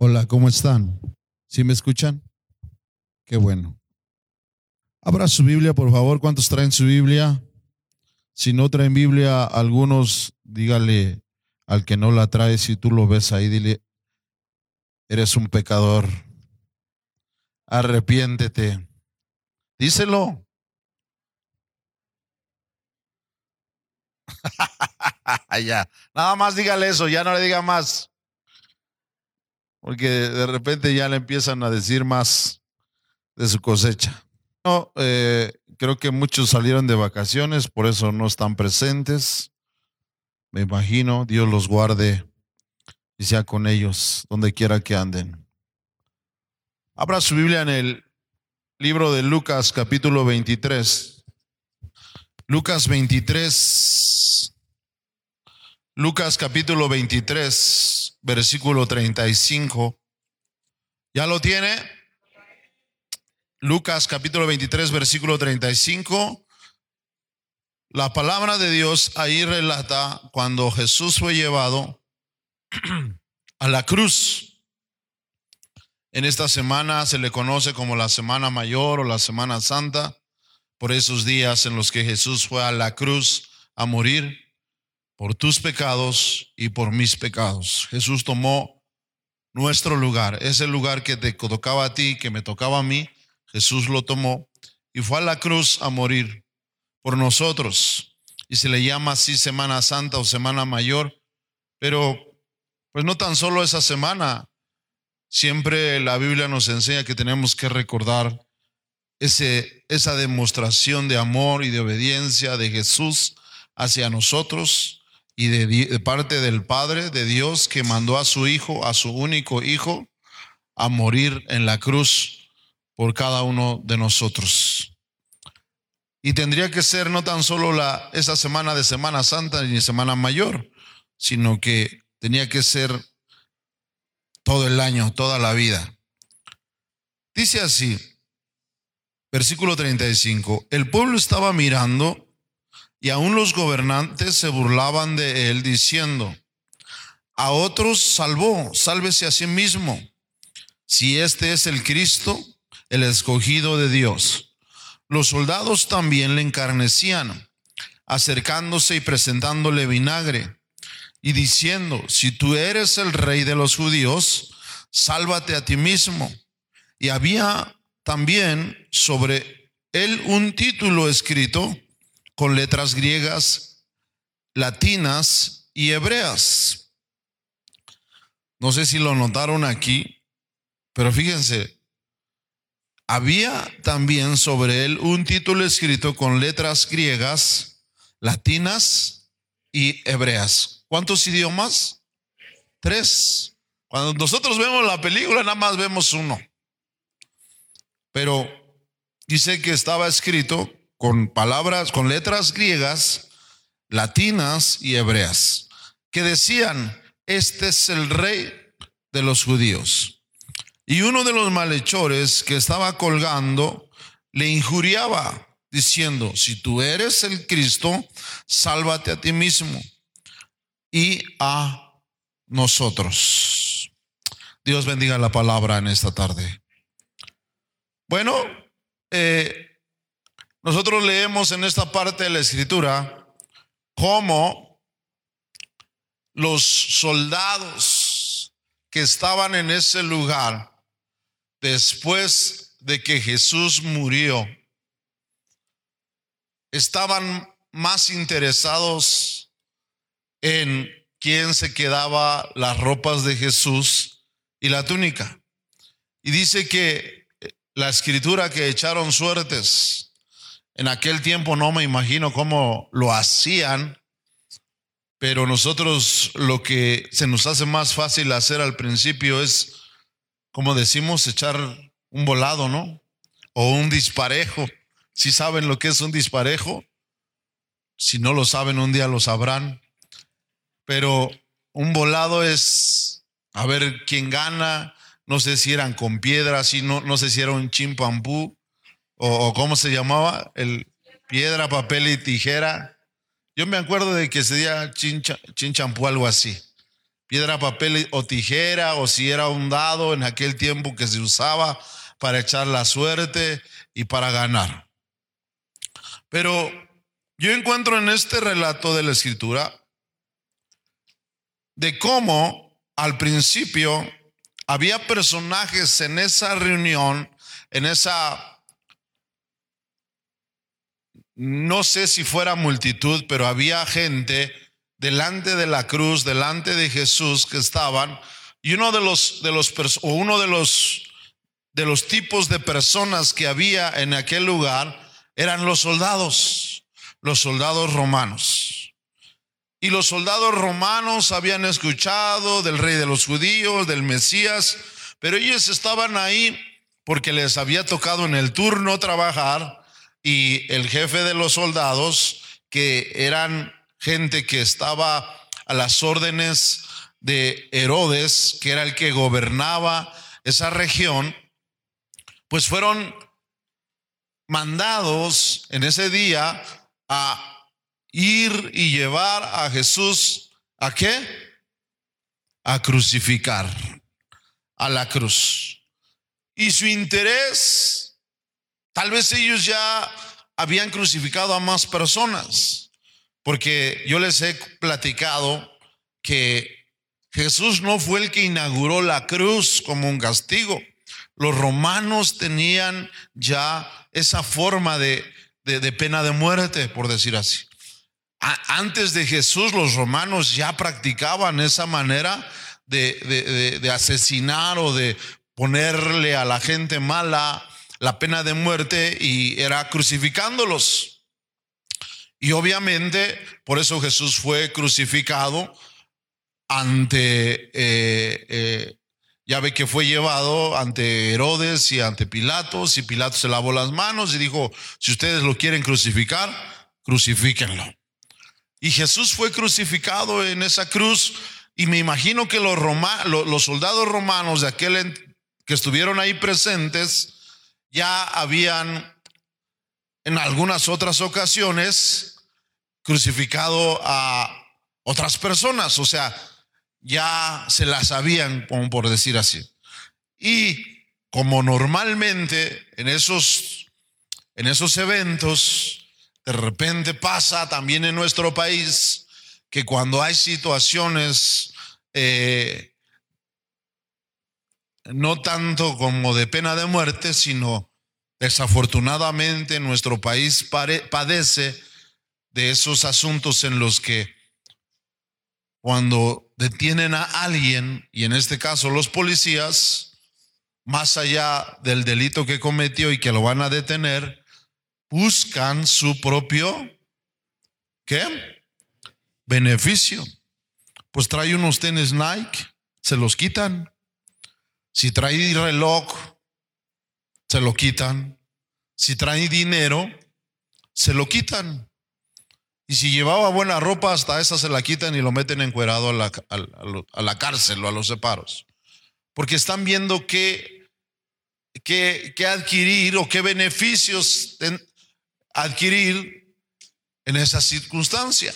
Hola, ¿cómo están? ¿Sí me escuchan? Qué bueno. Abra su Biblia, por favor. ¿Cuántos traen su Biblia? Si no traen Biblia, algunos, dígale al que no la trae, si tú lo ves ahí, dile, eres un pecador. Arrepiéntete. Díselo. ya. Nada más dígale eso, ya no le diga más. Porque de repente ya le empiezan a decir más de su cosecha. No, eh, creo que muchos salieron de vacaciones, por eso no están presentes. Me imagino, Dios los guarde y sea con ellos donde quiera que anden. Abra su Biblia en el libro de Lucas capítulo 23. Lucas 23. Lucas capítulo 23, versículo 35. ¿Ya lo tiene? Lucas capítulo 23, versículo 35. La palabra de Dios ahí relata cuando Jesús fue llevado a la cruz. En esta semana se le conoce como la Semana Mayor o la Semana Santa, por esos días en los que Jesús fue a la cruz a morir por tus pecados y por mis pecados. Jesús tomó nuestro lugar, ese lugar que te tocaba a ti, que me tocaba a mí, Jesús lo tomó y fue a la cruz a morir por nosotros. Y se le llama así Semana Santa o Semana Mayor, pero pues no tan solo esa semana, siempre la Biblia nos enseña que tenemos que recordar ese, esa demostración de amor y de obediencia de Jesús hacia nosotros y de, parte del Padre, de Dios, que mandó a su Hijo, a su único Hijo, a morir en la cruz por cada uno de nosotros. Y tendría que ser no tan solo la, esa semana de Semana Santa ni Semana Mayor, sino que tenía que ser todo el año, toda la vida. Dice así, versículo 35, el pueblo estaba mirando y aún los gobernantes se burlaban de él diciendo, a otros salvó, sálvese a sí mismo, si este es el Cristo, el escogido de Dios. Los soldados también le encarnecían, acercándose y presentándole vinagre, y diciendo, si tú eres el rey de los judíos, sálvate a ti mismo. Y había también sobre él un título escrito, con letras griegas, latinas y hebreas. No sé si lo notaron aquí, pero fíjense, había también sobre él un título escrito con letras griegas, latinas y hebreas. ¿Cuántos idiomas? Tres. Cuando nosotros vemos la película, nada más vemos uno. Pero dice que estaba escrito con palabras, con letras griegas, latinas y hebreas, que decían, este es el rey de los judíos. Y uno de los malhechores que estaba colgando le injuriaba, diciendo, si tú eres el Cristo, sálvate a ti mismo y a nosotros. Dios bendiga la palabra en esta tarde. Bueno, eh, nosotros leemos en esta parte de la escritura cómo los soldados que estaban en ese lugar después de que Jesús murió estaban más interesados en quién se quedaba las ropas de Jesús y la túnica. Y dice que la escritura que echaron suertes en aquel tiempo no me imagino cómo lo hacían, pero nosotros lo que se nos hace más fácil hacer al principio es, como decimos, echar un volado, ¿no? O un disparejo. Si saben lo que es un disparejo, si no lo saben, un día lo sabrán. Pero un volado es a ver quién gana. No sé si eran con piedras, no, no sé si era un chimpampú o, cómo se llamaba, el piedra, papel y tijera. Yo me acuerdo de que se decía chinchampú, algo así. piedra, papel o tijera, o si era un dado en aquel tiempo que se usaba para echar la suerte y para ganar. Pero yo encuentro en este relato de la escritura de cómo al principio había personajes en esa reunión, en esa, no sé si fuera multitud, pero había gente delante de la cruz, delante de Jesús que estaban, y uno de los, de los, o uno de los, de los tipos de personas que había en aquel lugar eran los soldados, los soldados romanos. Y los soldados romanos habían escuchado del rey de los judíos, del Mesías, pero ellos estaban ahí porque les había tocado en el turno trabajar y el jefe de los soldados, que eran gente que estaba a las órdenes de Herodes, que era el que gobernaba esa región, pues fueron mandados en ese día a ir y llevar a Jesús a qué? A crucificar, a la cruz. Y su interés, tal vez ellos ya habían crucificado a más personas porque yo les he platicado que Jesús no fue el que inauguró la cruz como un castigo. Los romanos tenían ya esa forma de, pena de muerte, por decir así. antes de Jesús, los romanos ya practicaban esa manera de, de asesinar o de ponerle a la gente mala la pena de muerte y era crucificándolos. Y obviamente, por eso Jesús fue crucificado ante, eh, eh, ya ve que fue llevado ante Herodes y ante Pilatos, y Pilatos se lavó las manos y dijo, si ustedes lo quieren crucificar, crucifíquenlo. Y Jesús fue crucificado en esa cruz, y me imagino que los, los soldados romanos de aquel que estuvieron ahí presentes ya habían en algunas otras ocasiones crucificado a otras personas, o sea, ya se las sabían, como por decir así. Y como normalmente en esos, en esos eventos, de repente pasa también en nuestro país que cuando hay situaciones eh, no tanto como de pena de muerte, sino desafortunadamente nuestro país padece de esos asuntos en los que cuando detienen a alguien, y en este caso los policías, más allá del delito que cometió y que lo van a detener, buscan su propio, ¿qué? Beneficio. Pues trae unos tenis Nike, se los quitan. Si trae reloj, se lo quitan. Si trae dinero, se lo quitan. Y si llevaba buena ropa, hasta esa se la quitan y lo meten encuerado a la, a, la cárcel o a los separos. Porque están viendo qué, qué, qué adquirir o qué beneficios adquirir en esa circunstancia.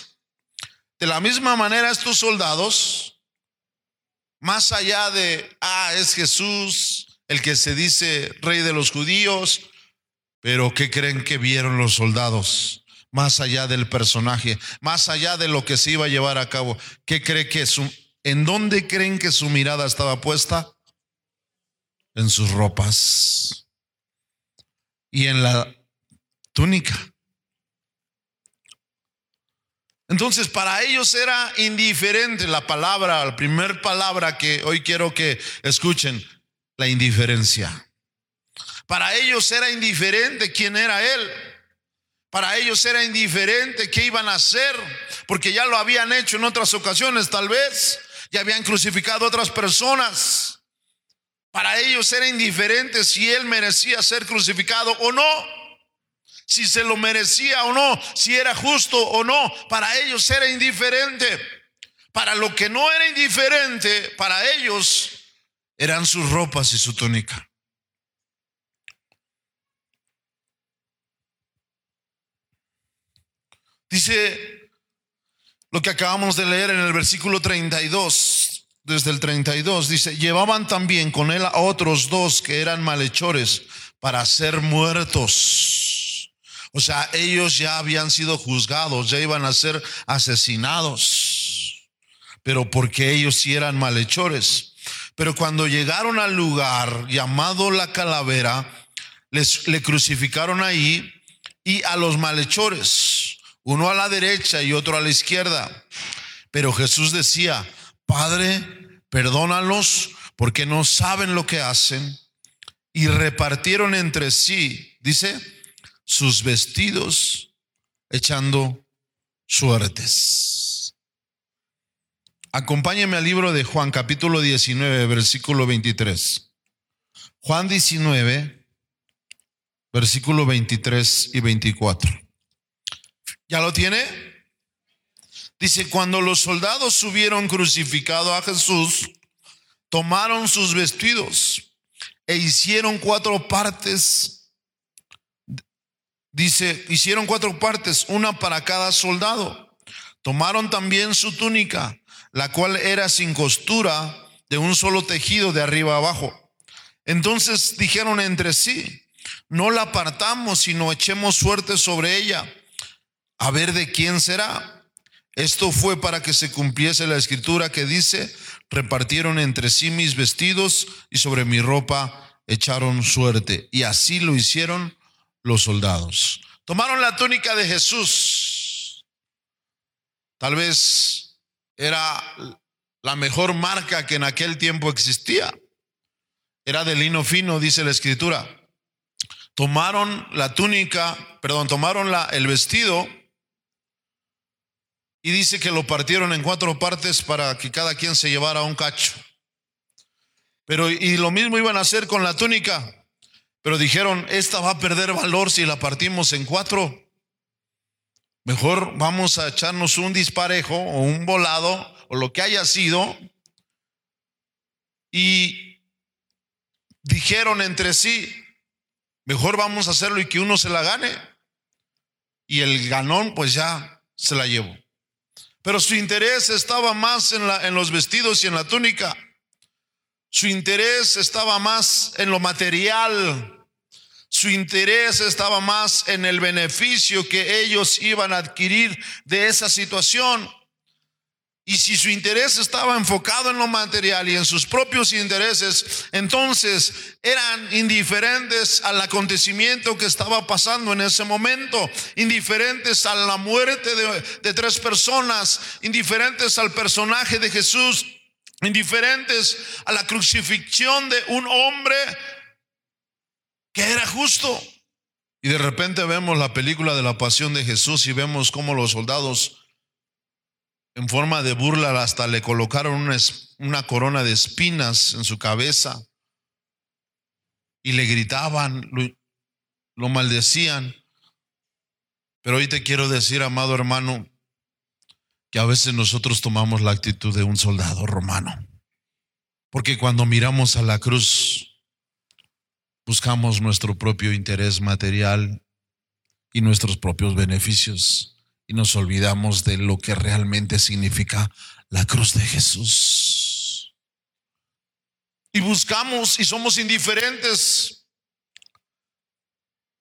De la misma manera, estos soldados, más allá de, ah, es Jesús el que se dice rey de los judíos, pero ¿qué creen que vieron los soldados? más allá del personaje, más allá de lo que se iba a llevar a cabo. ¿Qué cree que su, en dónde creen que su mirada estaba puesta? En sus ropas y en la túnica. Entonces, para ellos era indiferente la palabra, la primera palabra que hoy quiero que escuchen, la indiferencia. Para ellos era indiferente quién era Él. Para ellos era indiferente qué iban a hacer, porque ya lo habían hecho en otras ocasiones tal vez, ya habían crucificado a otras personas. Para ellos era indiferente si él merecía ser crucificado o no, si se lo merecía o no, si era justo o no. Para ellos era indiferente. Para lo que no era indiferente, para ellos eran sus ropas y su túnica. Dice lo que acabamos de leer en el versículo 32. desde el 32, dice, llevaban también con él a otros dos que eran malhechores para ser muertos. O sea, ellos ya habían sido juzgados, ya iban a ser asesinados, pero porque ellos sí eran malhechores. Pero cuando llegaron al lugar llamado la calavera, les, le crucificaron ahí y a los malhechores, uno a la derecha y otro a la izquierda. Pero Jesús decía, Padre, perdónalos porque no saben lo que hacen. Y repartieron entre sí, dice, sus vestidos echando suertes. Acompáñeme al libro de Juan capítulo 19, versículo 23. Juan 19, versículo 23 y 24. ¿Ya lo tiene? Dice, cuando los soldados hubieron crucificado a Jesús, tomaron sus vestidos e hicieron cuatro partes. Dice, hicieron cuatro partes, una para cada soldado. Tomaron también su túnica, la cual era sin costura, de un solo tejido de arriba abajo. Entonces dijeron entre sí, no la apartamos, sino echemos suerte sobre ella, a ver de quién será esto fue para que se cumpliese la escritura que dice, repartieron entre sí mis vestidos y sobre mi ropa echaron suerte. Y así lo hicieron los soldados. Tomaron la túnica de Jesús. Tal vez era la mejor marca que en aquel tiempo existía. Era de lino fino, dice la escritura. Tomaron la túnica, perdón, tomaron la, el vestido y dice que lo partieron en cuatro partes para que cada quien se llevara un cacho. Pero y lo mismo iban a hacer con la túnica. Pero dijeron, esta va a perder valor si la partimos en cuatro. Mejor vamos a echarnos un disparejo o un volado o lo que haya sido. Y dijeron entre sí, mejor vamos a hacerlo y que uno se la gane. Y el ganón pues ya se la llevó. Pero su interés estaba más en, la, en los vestidos y en la túnica. Su interés estaba más en lo material. Su interés estaba más en el beneficio que ellos iban a adquirir de esa situación. Y si su interés estaba enfocado en lo material y en sus propios intereses, entonces eran indiferentes al acontecimiento que estaba pasando en ese momento, indiferentes a la muerte de, tres personas, indiferentes al personaje de Jesús, indiferentes a la crucifixión de un hombre que era justo. Y de repente vemos la película de la pasión de Jesús y vemos cómo los soldados en forma de burla hasta le colocaron una, una corona de espinas en su cabeza y le gritaban, lo, lo maldecían. Pero hoy te quiero decir, amado hermano, que a veces nosotros tomamos la actitud de un soldado romano. Porque cuando miramos a la cruz, buscamos nuestro propio interés material y nuestros propios beneficios y nos olvidamos de lo que realmente significa la cruz de Jesús. Y buscamos y somos indiferentes.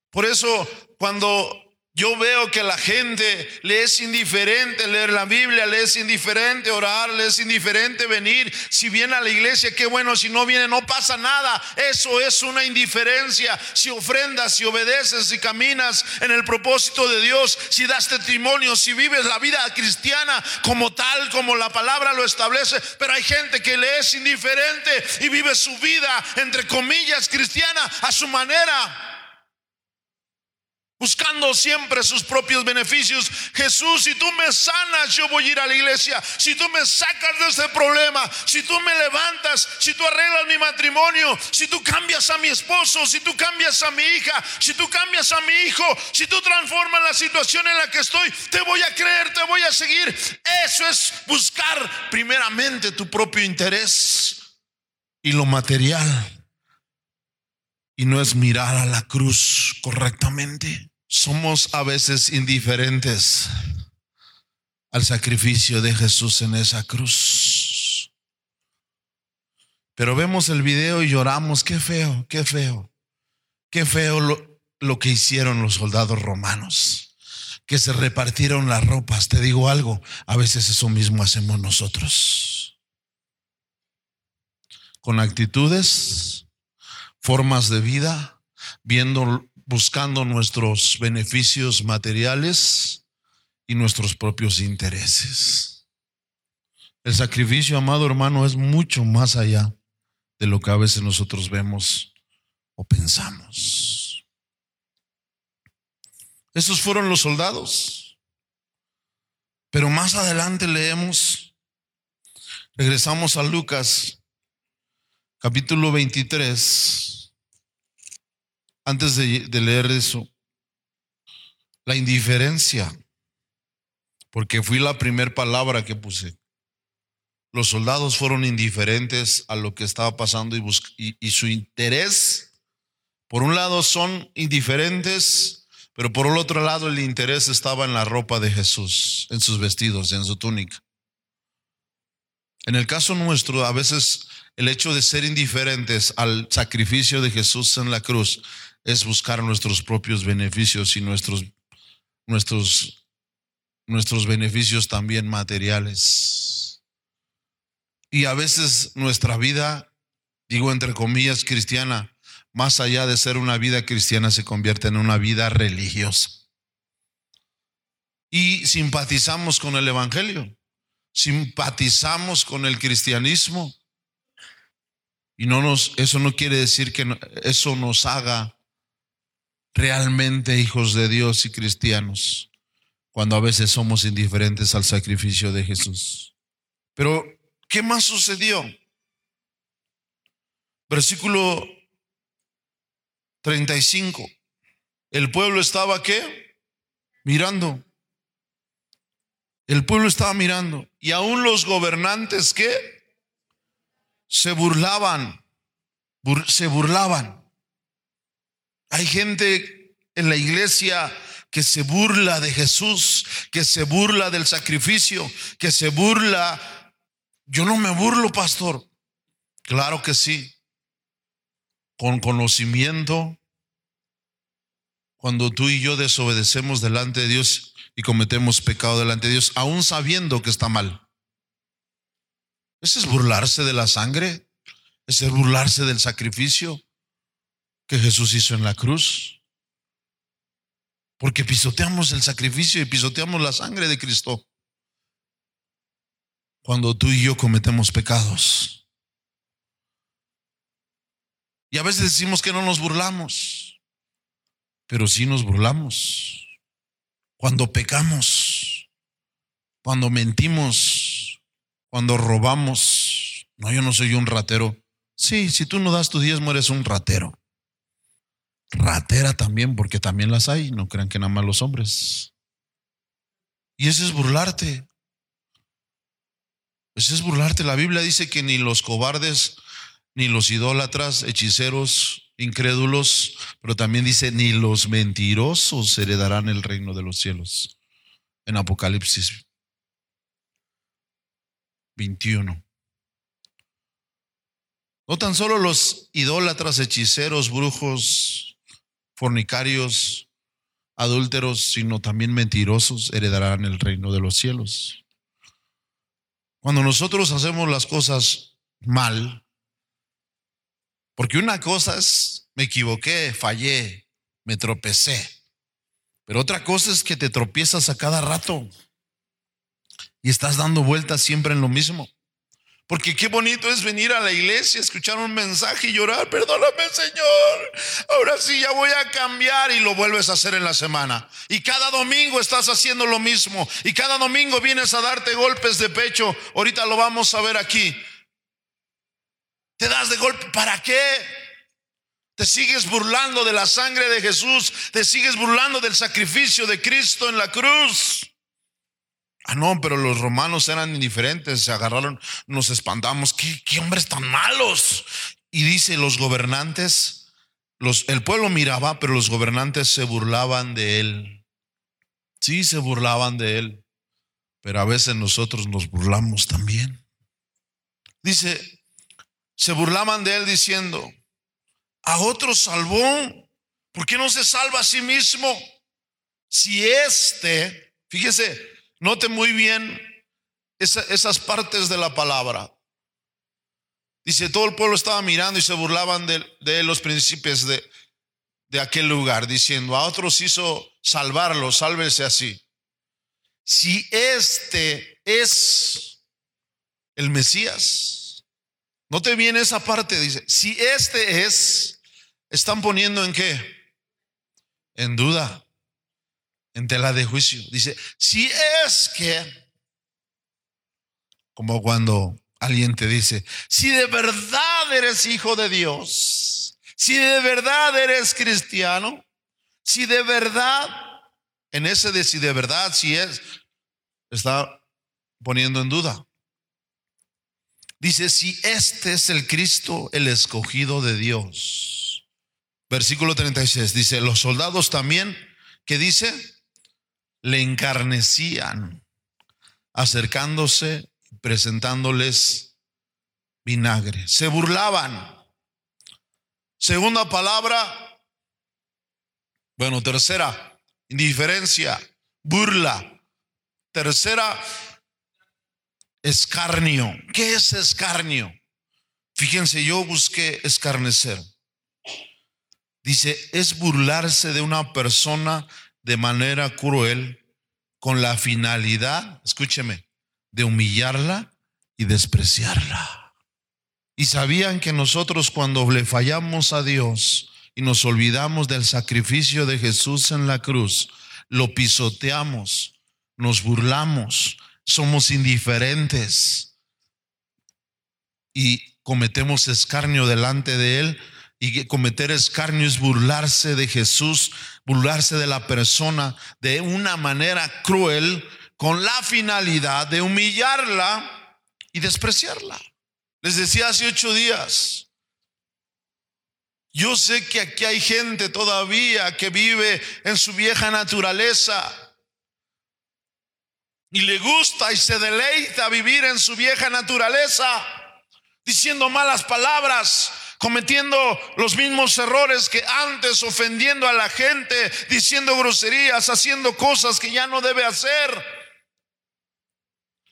Por eso cuando yo veo que la gente le es indiferente leer la Biblia, le es indiferente orar, le es indiferente venir. Si viene a la iglesia, qué bueno, si no viene, no pasa nada. Eso es una indiferencia. Si ofrendas, si obedeces, si caminas en el propósito de Dios, si das testimonio, si vives la vida cristiana como tal, como la palabra lo establece. Pero hay gente que le es indiferente y vive su vida, entre comillas, cristiana a su manera buscando siempre sus propios beneficios. Jesús, si tú me sanas, yo voy a ir a la iglesia. Si tú me sacas de este problema, si tú me levantas, si tú arreglas mi matrimonio, si tú cambias a mi esposo, si tú cambias a mi hija, si tú cambias a mi hijo, si tú transformas la situación en la que estoy, te voy a creer, te voy a seguir. Eso es buscar primeramente tu propio interés y lo material. Y no es mirar a la cruz correctamente. Somos a veces indiferentes al sacrificio de Jesús en esa cruz. Pero vemos el video y lloramos, qué feo, qué feo, qué feo lo, lo que hicieron los soldados romanos, que se repartieron las ropas. Te digo algo, a veces eso mismo hacemos nosotros. Con actitudes, formas de vida, viendo, buscando nuestros beneficios materiales y nuestros propios intereses. El sacrificio, amado hermano, es mucho más allá de lo que a veces nosotros vemos o pensamos. Esos fueron los soldados. Pero más adelante leemos, regresamos a Lucas, capítulo 23. Antes de, leer eso, la indiferencia, porque fui la primera palabra que puse. Los soldados fueron indiferentes a lo que estaba pasando y, y, su interés, por un lado son indiferentes, pero por el otro lado el interés estaba en la ropa de Jesús, en sus vestidos, en su túnica. En el caso nuestro, a veces el hecho de ser indiferentes al sacrificio de Jesús en la cruz es buscar nuestros propios beneficios y nuestros, nuestros, nuestros beneficios también materiales. Y a veces nuestra vida, digo entre comillas, cristiana, más allá de ser una vida cristiana, se convierte en una vida religiosa. Y simpatizamos con el Evangelio, simpatizamos con el cristianismo. Y no nos, eso no quiere decir que eso nos haga realmente hijos de Dios y cristianos, cuando a veces somos indiferentes al sacrificio de Jesús. Pero, ¿qué más sucedió? Versículo 35. El pueblo estaba qué? Mirando. El pueblo estaba mirando. Y aún los gobernantes qué? Se burlaban. se burlaban. Hay gente en la iglesia que se burla de Jesús, que se burla del sacrificio, que se burla. Yo no me burlo, pastor. Claro que sí con conocimiento, cuando tú y yo desobedecemos delante de Dios y cometemos pecado delante de Dios, aún sabiendo que está mal. Ese es burlarse de la sangre, ese es burlarse del sacrificio que Jesús hizo en la cruz. Porque pisoteamos el sacrificio y pisoteamos la sangre de Cristo. Cuando tú y yo cometemos pecados. Y a veces decimos que no nos burlamos, pero sí nos burlamos. Cuando pecamos, cuando mentimos, cuando robamos. No, yo no soy un ratero. Sí, si tú no das tu diezmo eres un ratero. Ratera también, porque también las hay, no crean que nada más los hombres. Y eso es burlarte. Eso es burlarte. La Biblia dice que ni los cobardes ni los idólatras, hechiceros, incrédulos, pero también dice, ni los mentirosos heredarán el reino de los cielos. En Apocalipsis 21. No tan solo los idólatras, hechiceros, brujos, fornicarios, adúlteros, sino también mentirosos heredarán el reino de los cielos. Cuando nosotros hacemos las cosas mal, porque una cosa es, me equivoqué, fallé, me tropecé. Pero otra cosa es que te tropiezas a cada rato y estás dando vueltas siempre en lo mismo. Porque qué bonito es venir a la iglesia, escuchar un mensaje y llorar, perdóname Señor, ahora sí ya voy a cambiar y lo vuelves a hacer en la semana. Y cada domingo estás haciendo lo mismo y cada domingo vienes a darte golpes de pecho, ahorita lo vamos a ver aquí. Te das de golpe, ¿para qué? Te sigues burlando de la sangre de Jesús, te sigues burlando del sacrificio de Cristo en la cruz. Ah, no, pero los romanos eran indiferentes, se agarraron, nos espantamos, ¿qué, hombres tan malos? Y dice, los gobernantes, el pueblo miraba, pero los gobernantes se burlaban de él. Sí, se burlaban de él, pero a veces nosotros nos burlamos también. Dice, se burlaban de él diciendo, a otro salvó, ¿por qué no se salva a sí mismo? Si este, fíjese, note muy bien esas partes de la palabra. Dice, todo el pueblo estaba mirando y se burlaban de, los príncipes de, aquel lugar, diciendo, a otros hizo salvarlo, sálvese así. Si este es el Mesías, no te viene esa parte, dice, si este es, están poniendo en qué? En duda, en tela de juicio. Dice, si es que, como cuando alguien te dice, si de verdad eres hijo de Dios, si de verdad eres cristiano, si de verdad, en ese de si de verdad, si es, está poniendo en duda. Dice, si este es el Cristo, el escogido de Dios. Versículo 36 dice, los soldados también, que dice, le encarnecían, acercándose presentándoles vinagre. Se burlaban. Segunda palabra, bueno, tercera, indiferencia, burla. Tercera, escarnio. ¿Qué es escarnio? Fíjense, yo busqué escarnecer. Dice, es burlarse de una persona de manera cruel con la finalidad, escúcheme, de humillarla y despreciarla. Y sabían que nosotros cuando le fallamos a Dios y nos olvidamos del sacrificio de Jesús en la cruz, lo pisoteamos, nos burlamos, somos indiferentes y cometemos escarnio delante de Él. Y cometer escarnio es burlarse de Jesús, burlarse de la persona de una manera cruel con la finalidad de humillarla y despreciarla. Les decía hace ocho días, yo sé que aquí hay gente todavía que vive en su vieja naturaleza y le gusta y se deleita vivir en su vieja naturaleza, diciendo malas palabras, cometiendo los mismos errores que antes, ofendiendo a la gente, diciendo groserías, haciendo cosas que ya no debe hacer.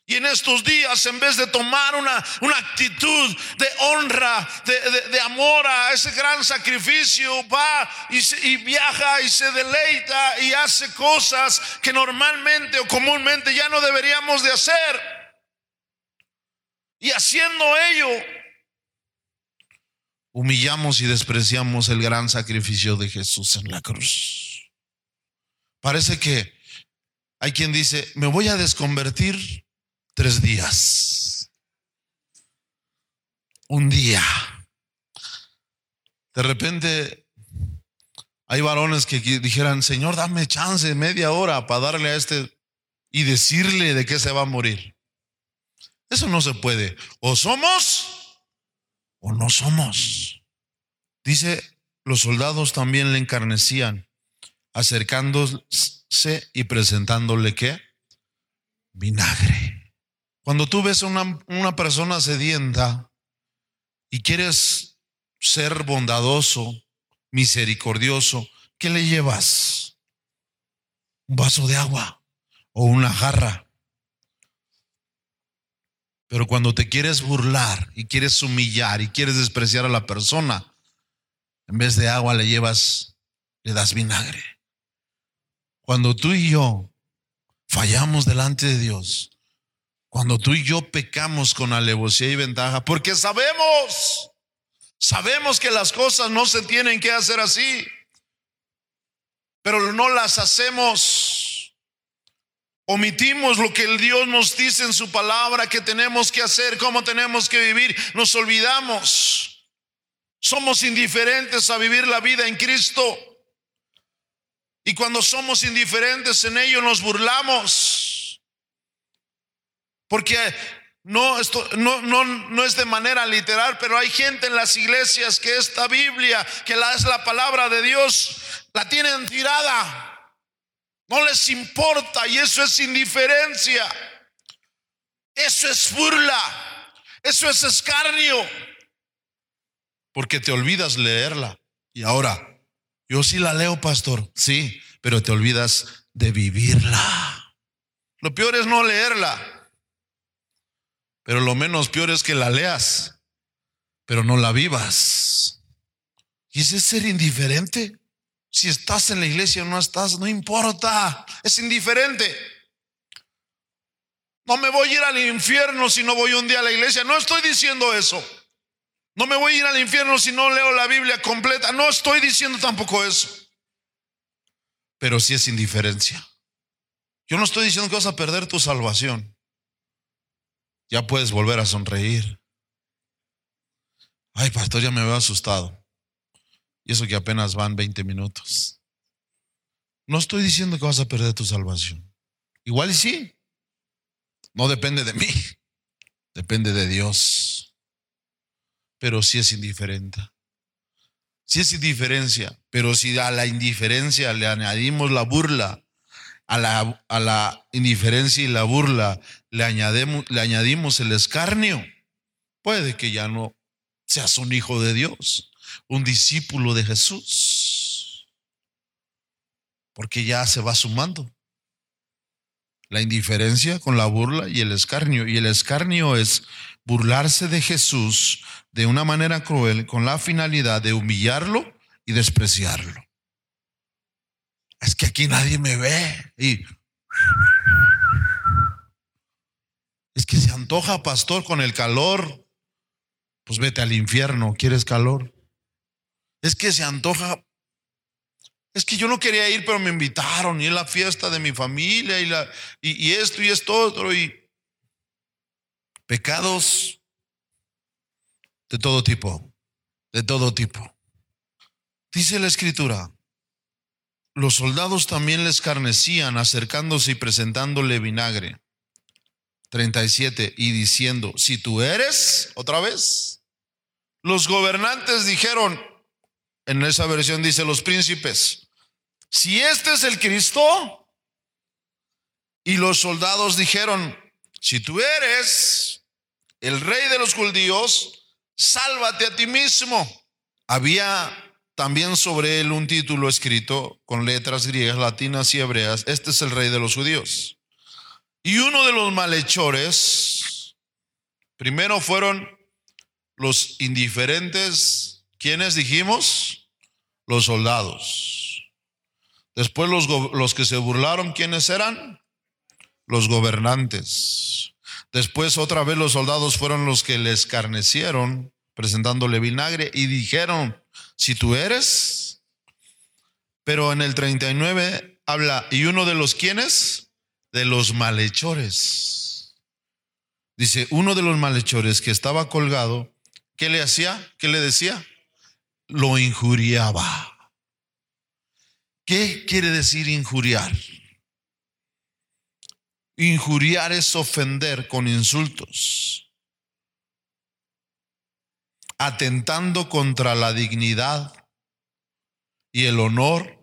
Y en estos días, en vez de tomar una, una actitud de honra, de, amor a ese gran sacrificio, va y, y viaja y se deleita y hace cosas que normalmente o comúnmente ya no deberíamos de hacer. Y haciendo ello, humillamos y despreciamos el gran sacrificio de Jesús en la cruz. Parece que hay quien dice, me voy a desconvertir tres días. Un día. De repente hay varones que dijeran, Señor, dame chance, media hora para darle a este y decirle de qué se va a morir. Eso no se puede. O somos o no somos. Dice, los soldados también le encarnecían, acercándose y presentándole qué? Vinagre. Cuando tú ves a una, persona sedienta y quieres ser bondadoso, misericordioso, ¿qué le llevas? Un vaso de agua o una jarra. Pero cuando te quieres burlar y quieres humillar y quieres despreciar a la persona, en vez de agua le llevas, le das vinagre. Cuando tú y yo fallamos delante de Dios, cuando tú y yo pecamos con alevosía y ventaja, porque sabemos, sabemos que las cosas no se tienen que hacer así, pero no las hacemos. Omitimos lo que el Dios nos dice en su palabra que tenemos que hacer, cómo tenemos que vivir. Nos olvidamos. Somos indiferentes a vivir la vida en Cristo. Y cuando somos indiferentes en ello nos burlamos. Porque no, esto, no, no, no es de manera literal, pero hay gente en las iglesias que esta Biblia, que la, es la palabra de Dios, la tienen tirada. No les importa y eso es indiferencia. Eso es burla. Eso es escarnio. porque te olvidas leerla. Y ahora, yo sí la leo, pastor, sí, pero te olvidas de vivirla. Lo peor es no leerla, pero lo menos peor es que la leas, pero no la vivas. Y ese es ser indiferente. Si estás en la iglesia o no estás, no importa, es indiferente. No me voy a ir al infierno si no voy un día a la iglesia. No estoy diciendo eso. No me voy a ir al infierno si no leo la Biblia completa. No estoy diciendo tampoco eso. Pero sí es indiferencia. Yo no estoy diciendo que vas a perder tu salvación. Ya puedes volver a sonreír. Ay, pastor, ya me veo asustado. Y eso que apenas van 20 minutos. No estoy diciendo que vas a perder tu salvación. Igual sí. No depende de mí. Depende de Dios. Pero sí es indiferente. Sí es indiferencia. Pero si a la indiferencia le añadimos la burla, a la, a la indiferencia y la burla le añadimos, le añadimos el escarnio, puede que ya no seas un hijo de Dios un discípulo de Jesús. Porque ya se va sumando. La indiferencia con la burla y el escarnio. Y el escarnio es burlarse de Jesús de una manera cruel con la finalidad de humillarlo y despreciarlo. Es que aquí nadie me ve. Y es que se antoja, pastor, con el calor. Pues vete al infierno, ¿quieres calor? Es que se antoja. Es que yo no quería ir, pero me invitaron y es la fiesta de mi familia y, la, y, esto y esto otro y pecados de todo tipo, de todo tipo. Dice la escritura, los soldados también le escarnecían acercándose y presentándole vinagre. 37 y diciendo, si tú eres, otra vez, los gobernantes dijeron, en esa versión dice los príncipes. Si este es el Cristo, y los soldados dijeron, si tú eres el rey de los judíos, sálvate a ti mismo. Había también sobre él un título escrito con letras griegas, latinas y hebreas, este es el rey de los judíos. Y uno de los malhechores, primero fueron los indiferentes, ¿quiénes dijimos? los soldados. Después los, los que se burlaron, ¿quiénes eran? Los gobernantes. Después otra vez los soldados fueron los que le escarnecieron presentándole vinagre y dijeron, si tú eres, pero en el 39 habla, y uno de los quienes, de los malhechores. Dice, uno de los malhechores que estaba colgado, ¿qué le hacía? ¿Qué le decía? Lo injuriaba. ¿Qué quiere decir injuriar? Injuriar es ofender con insultos, atentando contra la dignidad y el honor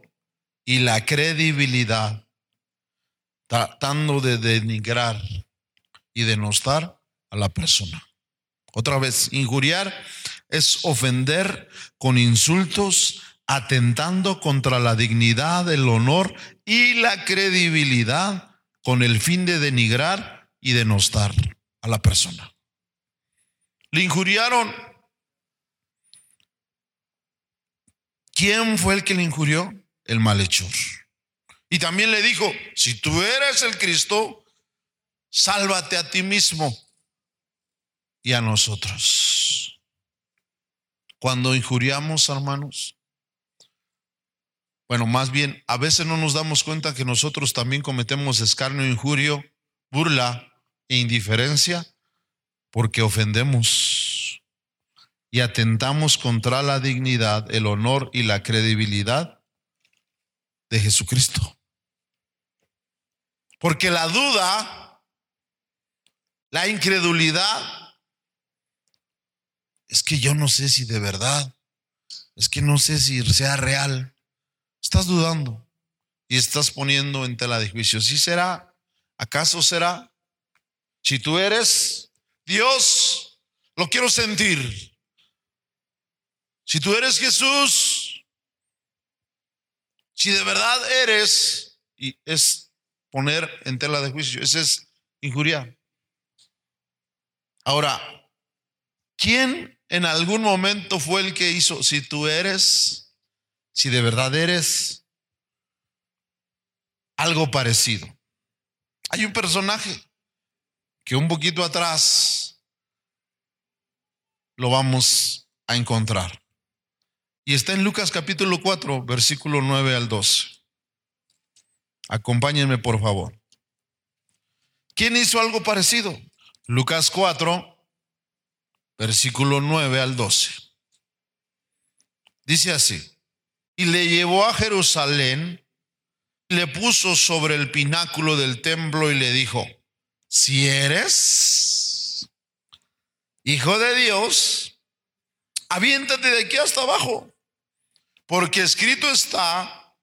y la credibilidad, tratando de denigrar y denostar a la persona. Otra vez, injuriar es ofender con insultos, atentando contra la dignidad, el honor y la credibilidad con el fin de denigrar y denostar a la persona. Le injuriaron. ¿Quién fue el que le injurió? El malhechor. Y también le dijo, si tú eres el Cristo, sálvate a ti mismo y a nosotros. Cuando injuriamos, hermanos, bueno, más bien, a veces no nos damos cuenta que nosotros también cometemos escarnio, injurio, burla e indiferencia porque ofendemos y atentamos contra la dignidad, el honor y la credibilidad de Jesucristo. Porque la duda, la incredulidad, es que yo no sé si de verdad, es que no sé si sea real. Estás dudando y estás poniendo en tela de juicio. ¿Sí será? ¿Acaso será? Si tú eres Dios, lo quiero sentir. Si tú eres Jesús, si de verdad eres, y es poner en tela de juicio, ese es injuriar. Ahora, ¿quién en algún momento fue el que hizo, si tú eres, si de verdad eres, algo parecido? Hay un personaje que un poquito atrás lo vamos a encontrar. Y está en Lucas capítulo 4, versículo 9 al 12. Acompáñenme, por favor. ¿Quién hizo algo parecido? Lucas 4, versículo 9 al 12. Dice así, y le llevó a Jerusalén, le puso sobre el pináculo del templo y le dijo, si eres hijo de Dios, aviéntate de aquí hasta abajo, porque escrito está,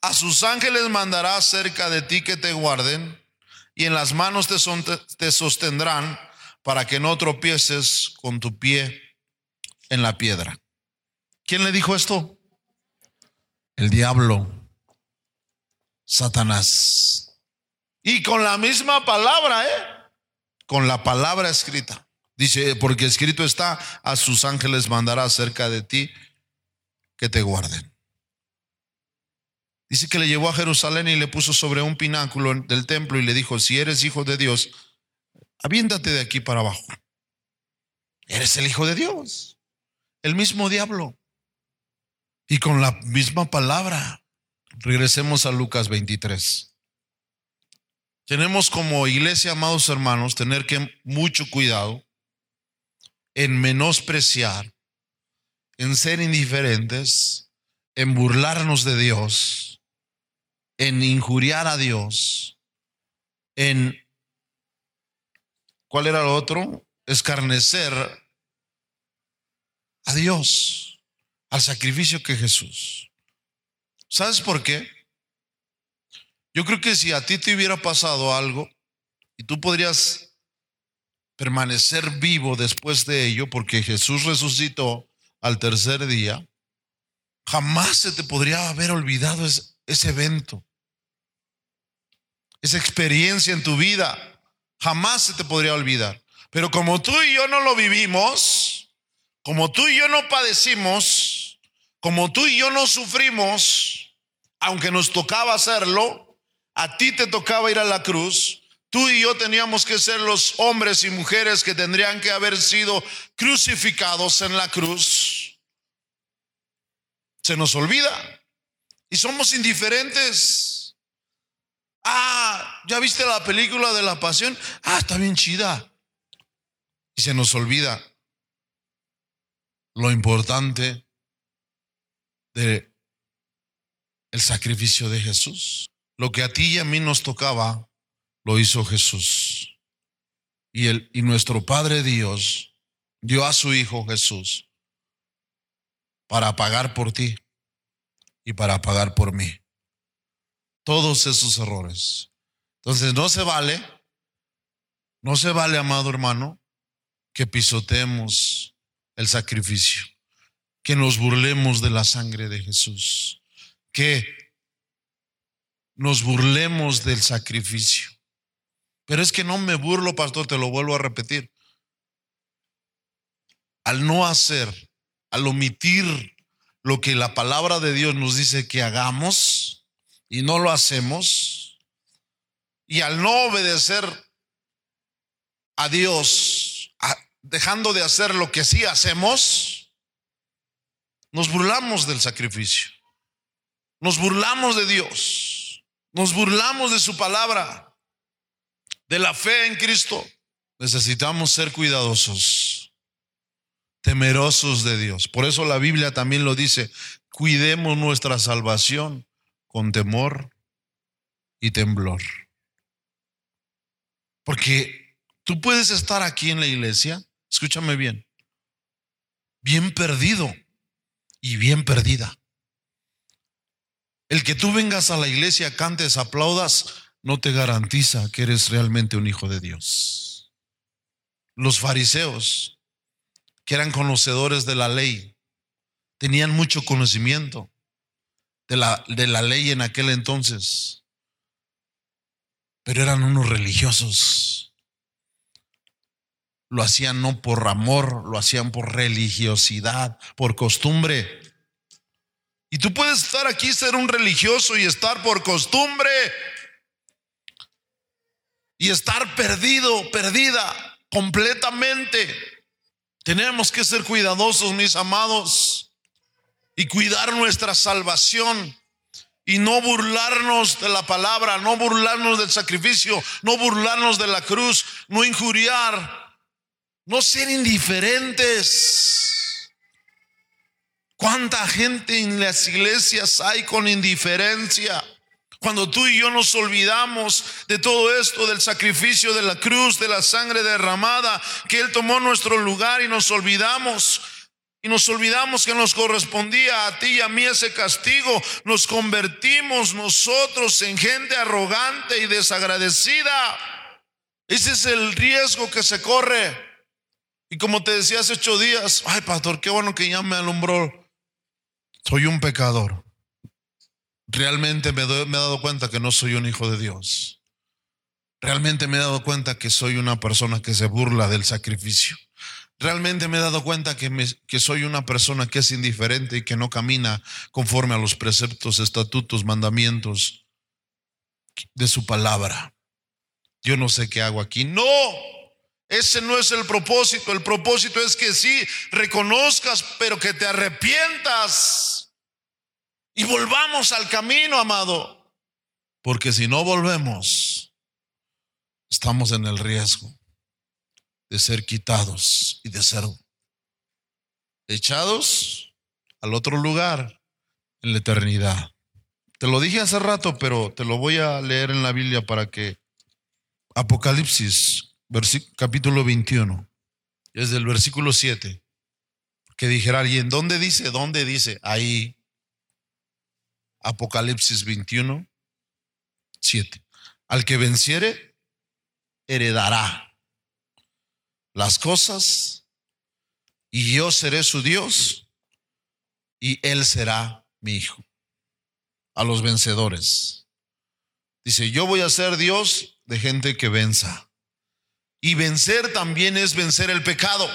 a sus ángeles mandará cerca de ti que te guarden y en las manos te, sostendrán para que no tropieces con tu pie en la piedra. ¿Quién le dijo esto? El diablo, Satanás. Y con la misma palabra, ¿eh? Con la palabra escrita. Dice, porque escrito está, a sus ángeles mandará cerca de ti que te guarden. Dice que le llevó a Jerusalén y le puso sobre un pináculo del templo y le dijo, si eres hijo de Dios, aviéntate de aquí para abajo. Eres el hijo de Dios, el mismo diablo. Y con la misma palabra, regresemos a Lucas 23. Tenemos como iglesia, amados hermanos, tener que mucho cuidado en menospreciar, en ser indiferentes, en burlarnos de Dios en injuriar a Dios, en, ¿cuál era lo otro? Escarnecer a Dios, al sacrificio que Jesús. ¿Sabes por qué? Yo creo que si a ti te hubiera pasado algo y tú podrías permanecer vivo después de ello, porque Jesús resucitó al tercer día, jamás se te podría haber olvidado ese evento, esa experiencia en tu vida, jamás se te podría olvidar. Pero como tú y yo no lo vivimos, como tú y yo no padecimos, como tú y yo no sufrimos, aunque nos tocaba hacerlo, a ti te tocaba ir a la cruz, tú y yo teníamos que ser los hombres y mujeres que tendrían que haber sido crucificados en la cruz. Se nos olvida. Y somos indiferentes. Ah, ¿ya viste la película de la pasión? Ah, está bien chida. Y se nos olvida lo importante de el sacrificio de Jesús. Lo que a ti y a mí nos tocaba, lo hizo Jesús. Y, el, y nuestro Padre Dios dio a su Hijo Jesús para pagar por ti y para pagar por mí. Todos esos errores. Entonces no se vale, no se vale, amado hermano, que pisotemos el sacrificio, que nos burlemos de la sangre de Jesús, que nos burlemos del sacrificio. Pero es que no me burlo, pastor, te lo vuelvo a repetir. Al no hacer, al omitir lo que la palabra de Dios nos dice que hagamos y no lo hacemos, y al no obedecer a Dios, dejando de hacer lo que sí hacemos, nos burlamos del sacrificio, nos burlamos de Dios, nos burlamos de su palabra, de la fe en Cristo. Necesitamos ser cuidadosos temerosos de Dios. Por eso la Biblia también lo dice, cuidemos nuestra salvación con temor y temblor. Porque tú puedes estar aquí en la iglesia, escúchame bien, bien perdido y bien perdida. El que tú vengas a la iglesia, cantes, aplaudas, no te garantiza que eres realmente un hijo de Dios. Los fariseos que eran conocedores de la ley, tenían mucho conocimiento de la, de la ley en aquel entonces, pero eran unos religiosos. Lo hacían no por amor, lo hacían por religiosidad, por costumbre. Y tú puedes estar aquí, ser un religioso y estar por costumbre. Y estar perdido, perdida completamente. Tenemos que ser cuidadosos, mis amados, y cuidar nuestra salvación. Y no burlarnos de la palabra, no burlarnos del sacrificio, no burlarnos de la cruz, no injuriar, no ser indiferentes. ¿Cuánta gente en las iglesias hay con indiferencia? Cuando tú y yo nos olvidamos de todo esto, del sacrificio de la cruz, de la sangre derramada, que Él tomó nuestro lugar y nos olvidamos. Y nos olvidamos que nos correspondía a ti y a mí ese castigo. Nos convertimos nosotros en gente arrogante y desagradecida. Ese es el riesgo que se corre. Y como te decía hace ocho días, ay pastor, qué bueno que ya me alumbró soy un pecador. Realmente me, he dado cuenta que no soy un hijo de Dios. Realmente me he dado cuenta que soy una persona que se burla del sacrificio. Realmente me he dado cuenta que, que soy una persona que es indiferente y que no camina conforme a los preceptos, estatutos, mandamientos de su palabra. Yo no sé qué hago aquí. No, ese no es el propósito. El propósito es que sí reconozcas, pero que te arrepientas. Y volvamos al camino, amado. Porque si no volvemos, estamos en el riesgo de ser quitados y de ser echados al otro lugar en la eternidad. Te lo dije hace rato, pero te lo voy a leer en la Biblia para que Apocalipsis capítulo 21, desde el versículo 7, que dijera alguien, ¿dónde dice? ¿Dónde dice? Ahí, Apocalipsis 21, 7. Al que venciere, heredará las cosas y yo seré su Dios y él será mi hijo. A los vencedores. Dice, yo voy a ser Dios de gente que venza. Y vencer también es vencer el pecado.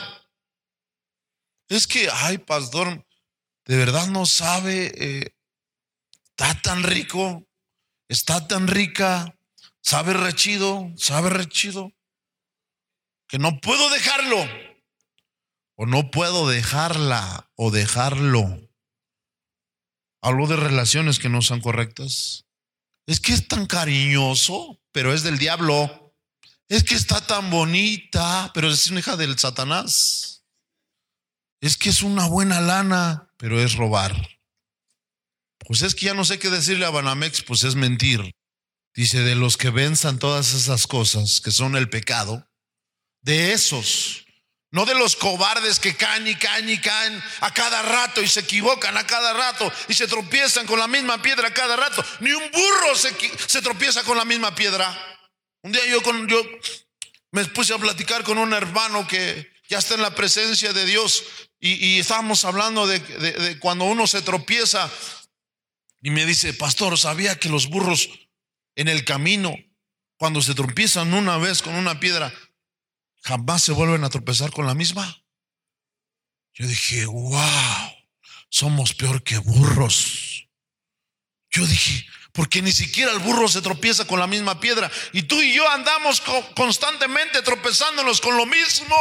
Es que, ay, pastor, de verdad no sabe, eh, está tan rico, está tan rica, sabe rechido, sabe rechido, que no puedo dejarlo. O no puedo dejarla o dejarlo. Hablo de relaciones que no son correctas. Es que es tan cariñoso, pero es del diablo. Es que está tan bonita, pero es una hija del Satanás. Es que es una buena lana, pero es robar. Pues es que ya no sé qué decirle a Banamex, pues es mentir. Dice, de los que venzan todas esas cosas que son el pecado, de esos, no de los cobardes que caen y caen y caen a cada rato y se equivocan a cada rato y se tropiezan con la misma piedra a cada rato. Ni un burro se, tropieza con la misma piedra. Un día yo, con, yo me puse a platicar con un hermano que ya está en la presencia de Dios y, estábamos hablando de, cuando uno se tropieza y me dice, pastor, ¿sabía que los burros en el camino, cuando se tropiezan una vez con una piedra, jamás se vuelven a tropezar con la misma? Yo dije, wow, somos peor que burros. Yo dije, porque ni siquiera el burro se tropieza con la misma piedra. Y tú y yo andamos constantemente tropezándonos con lo mismo.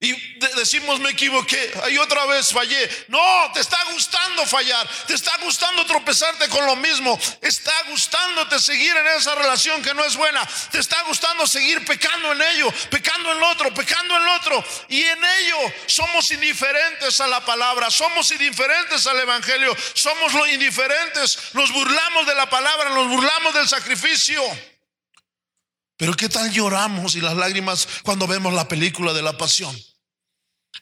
Y decimos, me equivoqué, ahí otra vez fallé. No, te está gustando fallar, te está gustando tropezarte con lo mismo, está gustándote seguir en esa relación que no es buena, te está gustando seguir pecando en ello, pecando en lo otro, pecando en lo otro. Y en ello somos indiferentes a la palabra, somos indiferentes al Evangelio, somos los indiferentes, nos burlamos de la palabra, nos burlamos del sacrificio. Pero ¿qué tal lloramos y las lágrimas cuando vemos la película de la pasión?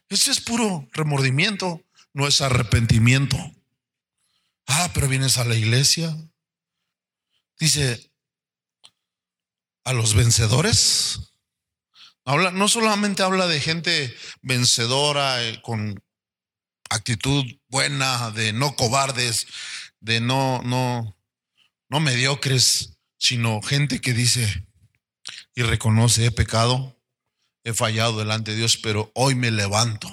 Ese es puro remordimiento, no es arrepentimiento. Ah, pero vienes a la iglesia. Dice, a los vencedores Habla, no solamente habla de gente vencedora, eh, con actitud buena, de no cobardes, de no, no, no mediocres, sino gente que dice y reconoce, pecado, he fallado delante de Dios, pero hoy me levanto,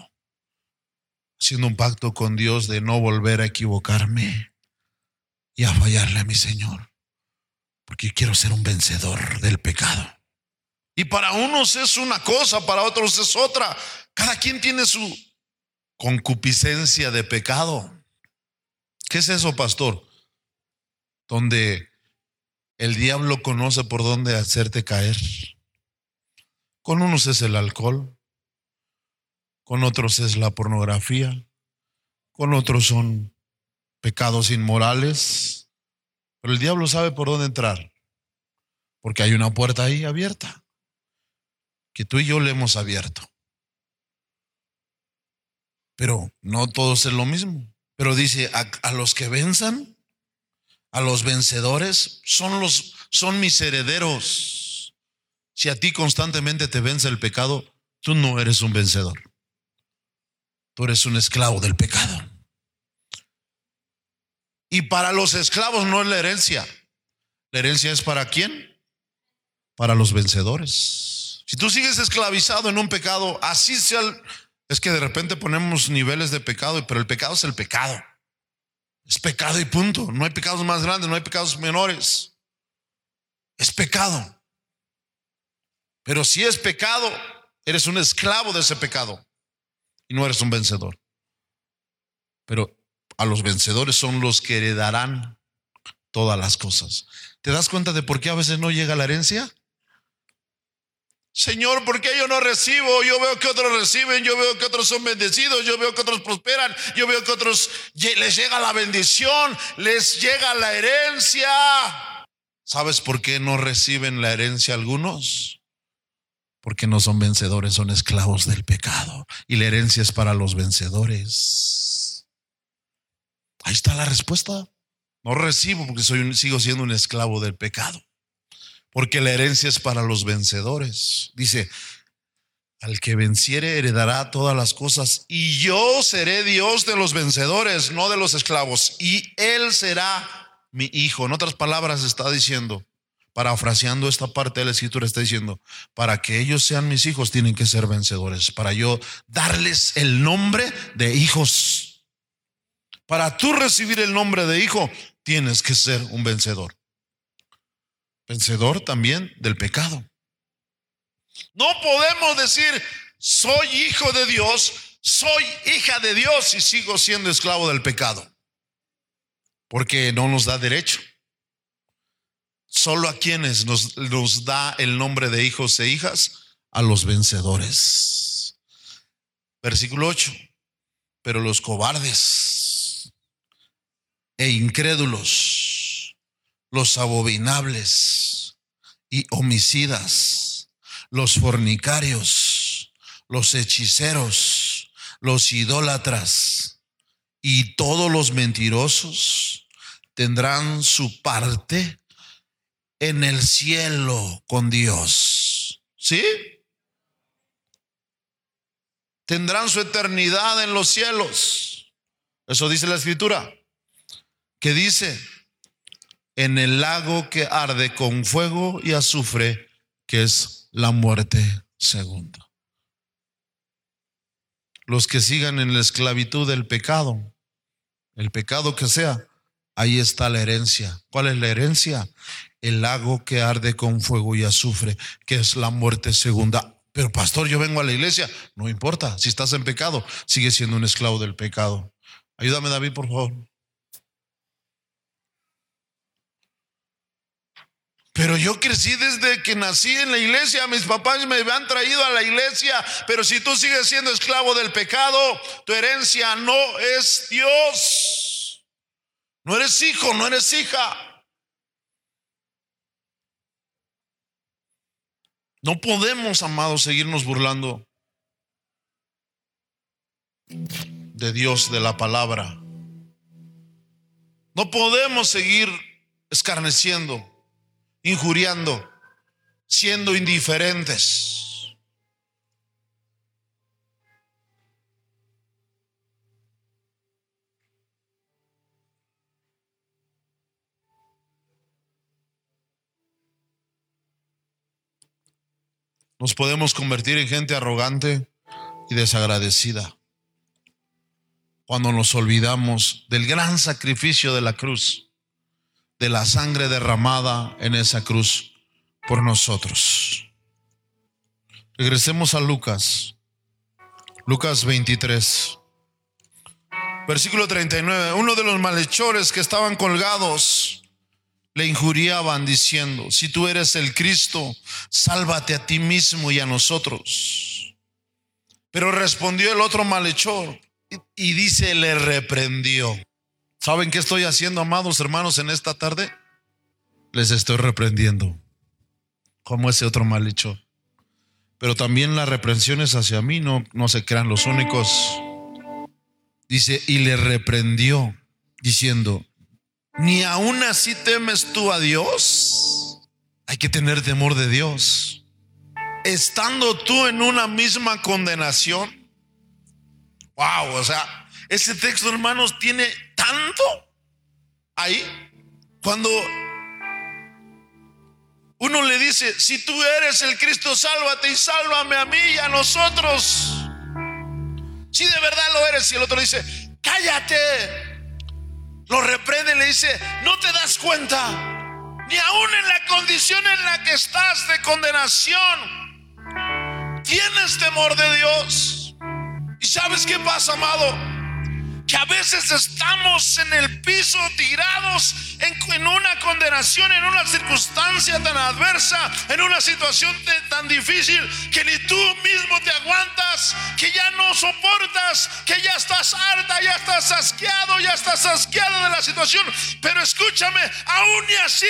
haciendo un pacto con Dios de no volver a equivocarme y a fallarle a mi Señor, porque quiero ser un vencedor del pecado. Y para unos es una cosa, para otros es otra. Cada quien tiene su concupiscencia de pecado. ¿Qué es eso, pastor? Donde el diablo conoce por dónde hacerte caer. Con unos es el alcohol, con otros es la pornografía, con otros son pecados inmorales. Pero el diablo sabe por dónde entrar, porque hay una puerta ahí abierta que tú y yo le hemos abierto. Pero no todos es lo mismo. Pero dice, a, los que venzan, a los vencedores, son los, son mis herederos. Si a ti constantemente te vence el pecado, tú no eres un vencedor. Tú eres un esclavo del pecado. Y para los esclavos no es la herencia. La herencia es para quién? Para los vencedores. Si tú sigues esclavizado en un pecado, así sea, es que de repente ponemos niveles de pecado, pero el pecado es el pecado. Es pecado y punto. No hay pecados más grandes, no hay pecados menores. Es pecado. Pero si es pecado, eres un esclavo de ese pecado y no eres un vencedor. Pero a los vencedores son los que heredarán todas las cosas. ¿Te das cuenta de por qué a veces no llega la herencia? Señor, ¿por qué yo no recibo? Yo veo que otros reciben, yo veo que otros son bendecidos, yo veo que otros prosperan, yo veo que otros les llega la bendición, les llega la herencia. ¿Sabes por qué no reciben la herencia algunos? Porque no son vencedores, son esclavos del pecado. Y la herencia es para los vencedores. Ahí está la respuesta. No recibo porque soy sigo siendo un esclavo del pecado porque la herencia es para los vencedores. Dice, al que venciere heredará todas las cosas y yo seré Dios de los vencedores, no de los esclavos, y él será mi hijo. En otras palabras está diciendo, parafraseando esta parte de la escritura, está diciendo, para que ellos sean mis hijos tienen que ser vencedores, para yo darles el nombre de hijos. Para tú recibir el nombre de hijo, tienes que ser un vencedor vencedor también del pecado. No podemos decir, soy hijo de Dios, soy hija de Dios y sigo siendo esclavo del pecado, porque no nos da derecho. Solo a quienes nos, da el nombre de hijos e hijas, a los vencedores. Versículo 8. Pero los cobardes e incrédulos los abominables y homicidas, los fornicarios, los hechiceros, los idólatras y todos los mentirosos tendrán su parte en el cielo con Dios. ¿Sí? Tendrán su eternidad en los cielos. Eso dice la escritura. Que dice, en el lago que arde con fuego y azufre, que es la muerte segunda. Los que sigan en la esclavitud del pecado, el pecado que sea, ahí está la herencia. ¿Cuál es la herencia? El lago que arde con fuego y azufre, que es la muerte segunda. Pero pastor, yo vengo a la iglesia. No importa, si estás en pecado, sigue siendo un esclavo del pecado. Ayúdame David, por favor. Pero yo crecí desde que nací en la iglesia, mis papás me han traído a la iglesia, pero si tú sigues siendo esclavo del pecado, tu herencia no es Dios. No eres hijo, no eres hija. No podemos, amados, seguirnos burlando de Dios, de la palabra. No podemos seguir escarneciendo injuriando, siendo indiferentes. Nos podemos convertir en gente arrogante y desagradecida cuando nos olvidamos del gran sacrificio de la cruz, de la sangre derramada en esa cruz por nosotros. Regresemos a Lucas, Lucas 23, versículo 39. Uno de los malhechores que estaban colgados le injuriaban diciendo, si tú eres el Cristo, sálvate a ti mismo y a nosotros. Pero respondió el otro malhechor y dice, le reprendió. ¿Saben qué estoy haciendo, amados hermanos, en esta tarde? Les estoy reprendiendo, como ese otro malhechor. Pero también las reprensiones hacia mí no, no se crean los únicos. Dice, y le reprendió, diciendo, ni aún así temes tú a Dios. Hay que tener temor de Dios. Estando tú en una misma condenación. Wow, o sea, ese texto, hermanos, tiene tanto ahí. Cuando uno le dice, si tú eres el Cristo, sálvate y sálvame a mí y a nosotros. Si de verdad lo eres, y el otro dice, cállate, lo reprende y le dice, no te das cuenta, ni aún en la condición en la que estás de condenación, tienes temor de Dios. ¿Y sabes qué pasa, amado? Que a veces estamos en el piso tirados en, una condenación, en una circunstancia tan adversa, en una situación tan difícil que ni tú mismo te aguantas, que ya no soportas, que ya estás harta, ya estás asqueado, ya estás asqueado de la situación. Pero escúchame, aún y así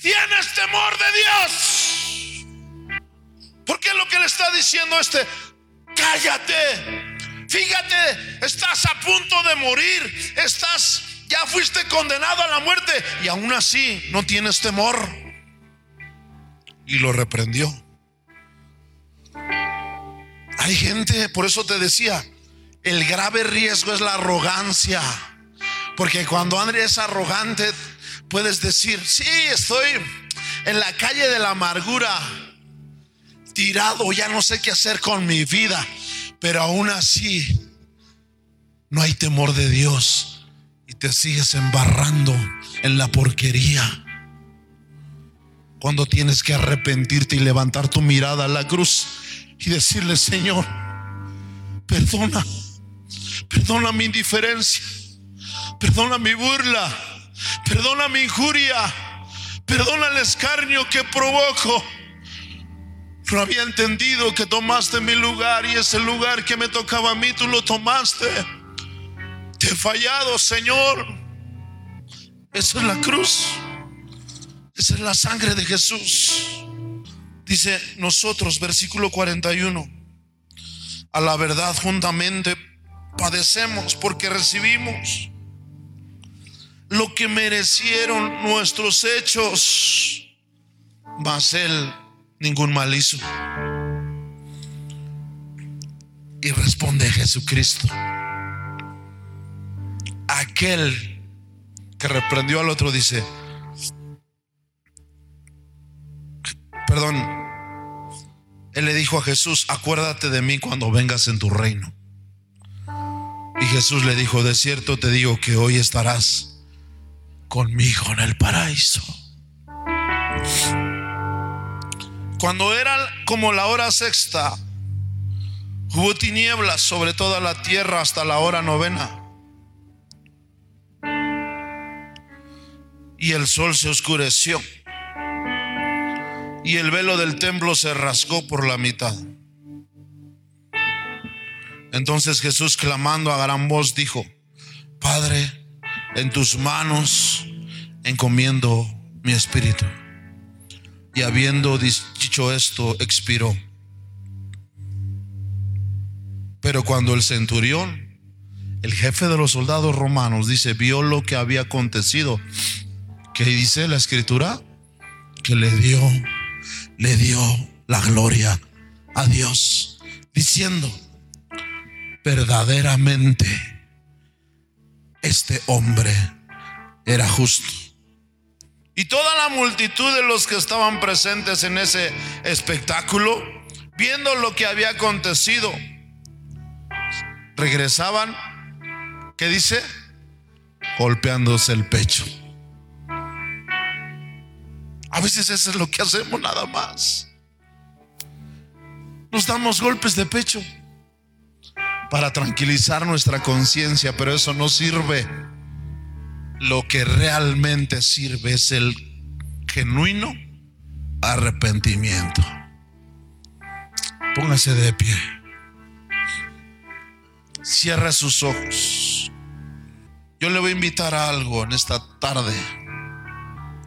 tienes temor de Dios. Porque lo que le está diciendo este, cállate Fíjate, estás a punto de morir, estás, ya fuiste condenado a la muerte y aún así no tienes temor. Y lo reprendió. Hay gente, por eso te decía, el grave riesgo es la arrogancia. Porque cuando Andrés es arrogante, puedes decir, sí, estoy en la calle de la amargura, tirado, ya no sé qué hacer con mi vida. Pero aún así, no hay temor de Dios y te sigues embarrando en la porquería. Cuando tienes que arrepentirte y levantar tu mirada a la cruz y decirle, Señor, perdona, perdona mi indiferencia, perdona mi burla, perdona mi injuria, perdona el escarnio que provoco no había entendido que tomaste mi lugar y ese lugar que me tocaba a mí, tú lo tomaste. Te he fallado, Señor. Esa es la cruz. Esa es la sangre de Jesús. Dice nosotros, versículo 41. A la verdad juntamente padecemos porque recibimos lo que merecieron nuestros hechos. Mas Él ningún mal hizo. Y responde Jesucristo. Aquel que reprendió al otro dice, perdón, él le dijo a Jesús, acuérdate de mí cuando vengas en tu reino. Y Jesús le dijo, de cierto te digo que hoy estarás conmigo en el paraíso. Cuando era como la hora sexta, hubo tinieblas sobre toda la tierra hasta la hora novena. Y el sol se oscureció. Y el velo del templo se rasgó por la mitad. Entonces Jesús clamando a gran voz dijo, Padre, en tus manos encomiendo mi espíritu. Y habiendo dicho esto, expiró. Pero cuando el centurión, el jefe de los soldados romanos, dice, vio lo que había acontecido, que dice la escritura, que le dio, le dio la gloria a Dios, diciendo, verdaderamente este hombre era justo. Y toda la multitud de los que estaban presentes en ese espectáculo viendo lo que había acontecido, regresaban, ¿qué dice? Golpeándose el pecho. A veces eso es lo que hacemos nada más. Nos damos golpes de pecho para tranquilizar nuestra conciencia, pero eso no sirve. Lo que realmente sirve es el genuino arrepentimiento. Póngase de pie. Cierra sus ojos. Yo le voy a invitar a algo en esta tarde.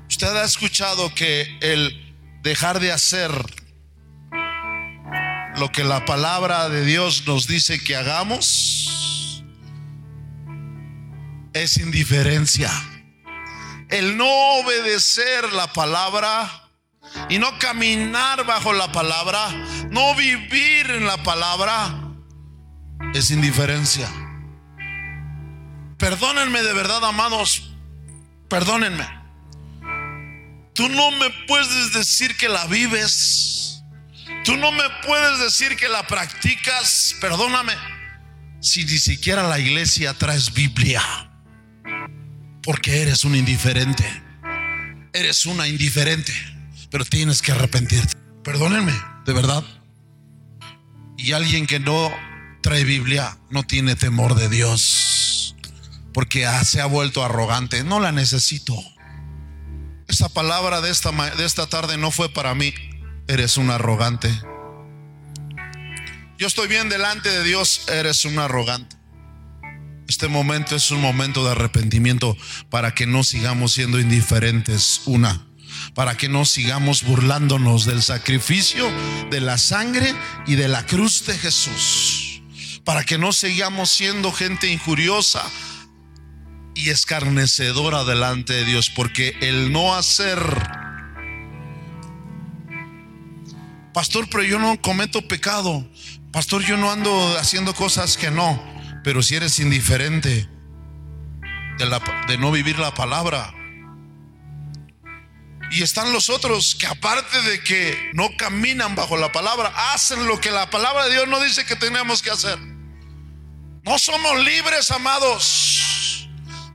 Usted ha escuchado que el dejar de hacer lo que la palabra de Dios nos dice que hagamos es indiferencia. El no obedecer la palabra y no caminar bajo la palabra, no vivir en la palabra, es indiferencia. Perdónenme de verdad, amados, perdónenme. Tú no me puedes decir que la vives Tú no me puedes decir que la practicas, perdóname, si ni siquiera la iglesia traes Biblia. Porque eres un indiferente. Eres una indiferente. Pero tienes que arrepentirte. Perdónenme, de verdad. Y alguien que no trae Biblia no tiene temor de Dios. Porque se ha vuelto arrogante. No la necesito. Esa palabra de esta, de esta tarde no fue para mí eres un arrogante. Yo estoy bien delante de Dios, eres un arrogante. Este momento es un momento de arrepentimiento para que no sigamos siendo indiferentes. Una, para que no sigamos burlándonos del sacrificio, de la sangre y de la cruz de Jesús. Para que no sigamos siendo gente injuriosa y escarnecedora delante de Dios, porque el no hacer Pastor, pero yo no cometo pecado. Pastor, yo no ando haciendo cosas que no. Pero si eres indiferente de, no vivir la palabra. Y están los otros que aparte de que no caminan bajo la palabra, hacen lo que la palabra de Dios no dice que tenemos que hacer. No somos libres, amados.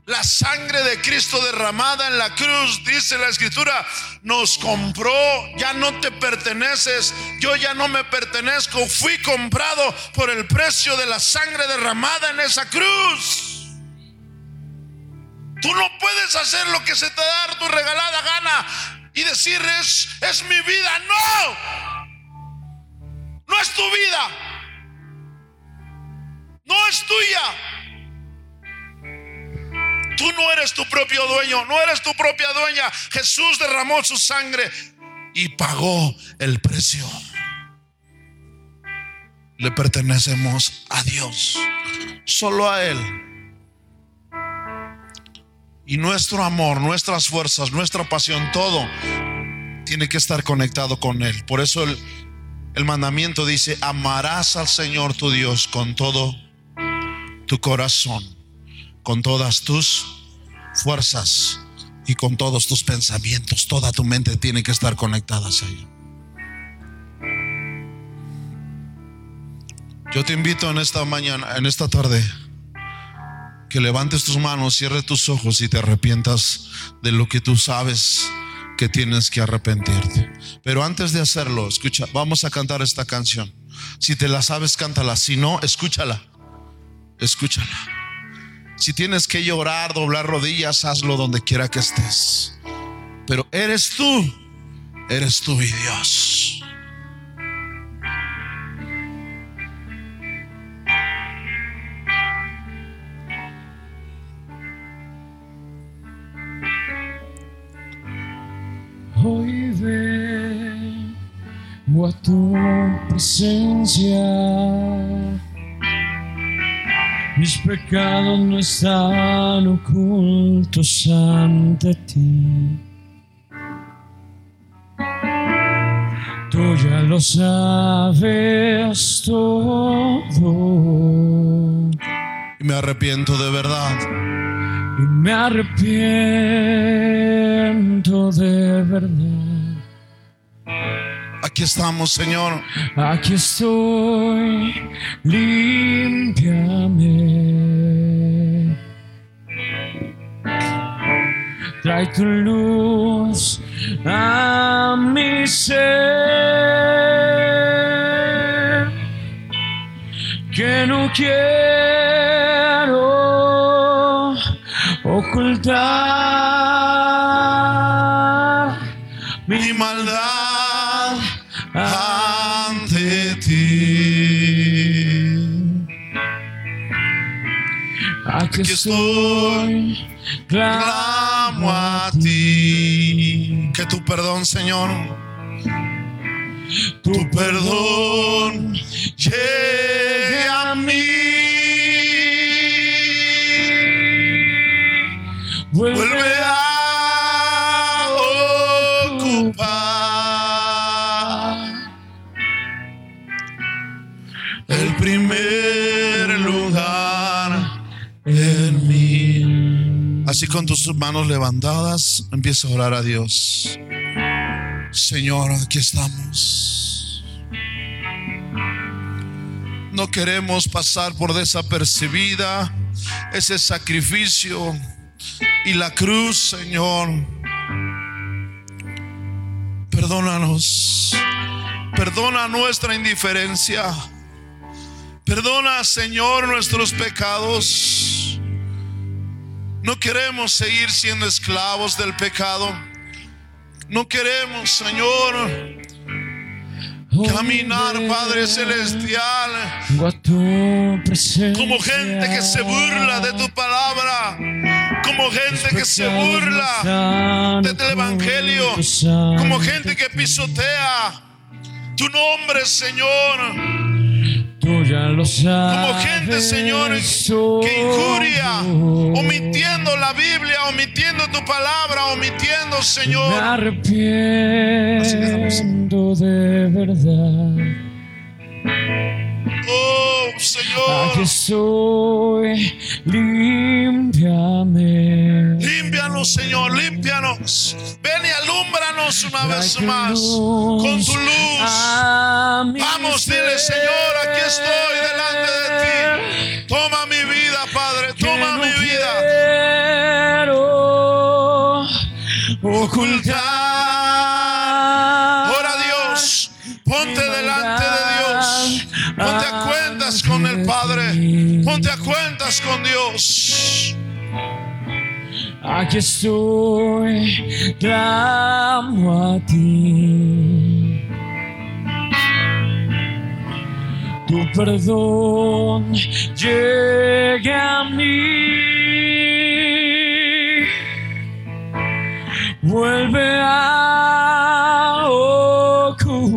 La sangre de Cristo derramada en la cruz, dice la escritura, nos compró, ya no te perteneces, yo ya no me pertenezco, fui comprado por el precio de la sangre derramada en esa cruz. Tú no puedes hacer lo que se te da tu regalada gana y decir es, es mi vida, no, no es tu vida, no es tuya. Tú no eres tu propio dueño, no eres tu propia dueña. Jesús derramó su sangre y pagó el precio. Le pertenecemos a Dios, solo a Él. Y nuestro amor, nuestras fuerzas, nuestra pasión, todo tiene que estar conectado con Él. Por eso el, el mandamiento dice, amarás al Señor tu Dios con todo tu corazón con todas tus fuerzas y con todos tus pensamientos. Toda tu mente tiene que estar conectada a Él. Yo te invito en esta mañana, en esta tarde, que levantes tus manos, cierres tus ojos y te arrepientas de lo que tú sabes que tienes que arrepentirte. Pero antes de hacerlo, escucha, vamos a cantar esta canción. Si te la sabes, cántala. Si no, escúchala. Escúchala. Si tienes que llorar, doblar rodillas, hazlo donde quiera que estés. Pero eres tú, eres tú y Dios. Hoy tu presencia mis pecados no están ocultos ante ti. Tú ya lo sabes todo. Y me arrepiento de verdad. Y me arrepiento de verdad Aquí estamos, Señor. Aquí estoy, límpiame. Trae tu luz a mi ser, que no quiero ocultar Aquí estoy, Clamo a ti. Que tu perdón, Señor. tu perdón llegue a mí. Vuelve a ocupar el primer Así con tus manos levantadas, empieza a orar a Dios. Señor, aquí estamos. No queremos pasar por desapercibida ese sacrificio y la cruz, Señor. Perdónanos. Perdona nuestra indiferencia. Perdona, Señor, nuestros pecados. No queremos seguir siendo esclavos del pecado. No queremos, Señor, caminar, Padre Celestial, como gente que se burla de tu palabra, como gente que se burla del Evangelio, como gente que pisotea tu nombre, Señor, Tú ya lo sabes. como gente, Señor, que injuria, omitiendo la Biblia, omitiendo tu palabra, omitiendo, Me Señor. arrepiento de verdad. Oh, Aquí Señor, estoy, límpiame. límpianos, Señor, límpianos. Ven y alúmbranos una Trae vez más con tu luz. Vamos, dile. Señor, aquí estoy delante de ti. Toma mi vida, Padre, toma mi vida. quiero ocultar. Ponte a cuentas con Dios. Aquí estoy, clamo a ti. Tu perdón llega a mí. Vuelve a ocupar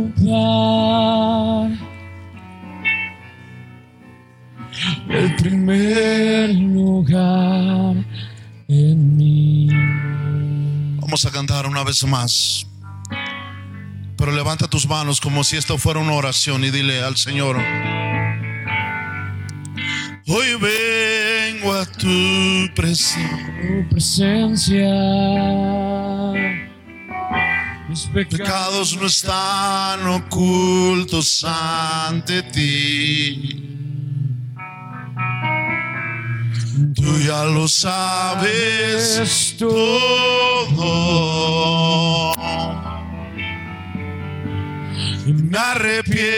el primer lugar en mí. Vamos a cantar una vez más. Pero levanta tus manos como si esto fuera una oración y dile al Señor. Hoy vengo a tu presencia. Tu presencia. Mis Pecados no están ocultos ante ti. Ya lo sabes todo. Me arrepiento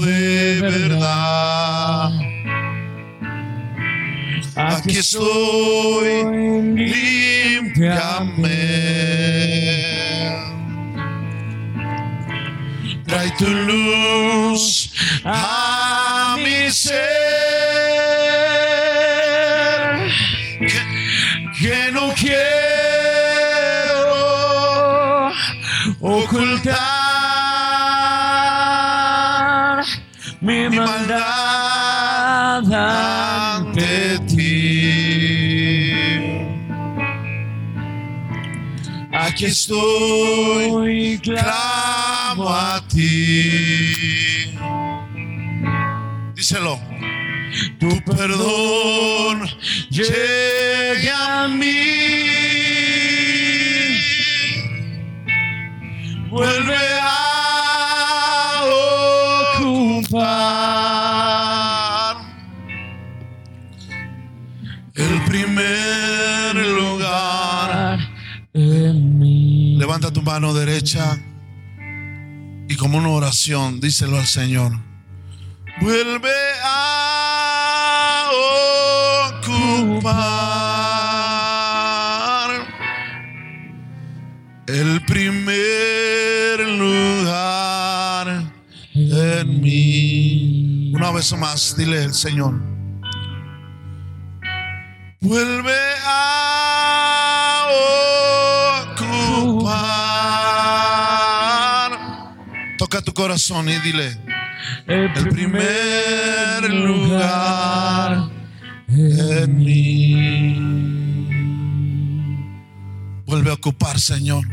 de verdad. Aquí estoy, límpiame. Trae tu luz a mi ser. Aquí estoy, clamo a ti. Díselo. Tu perdón llegue a mí. vuelve a ocupar el primer Levanta tu mano derecha y como una oración, díselo al Señor. Vuelve a ocupar el primer lugar en mí. Una vez más, dile al Señor. Vuelve corazón y dile. El primer lugar en mí. Vuelve a ocupar, Señor.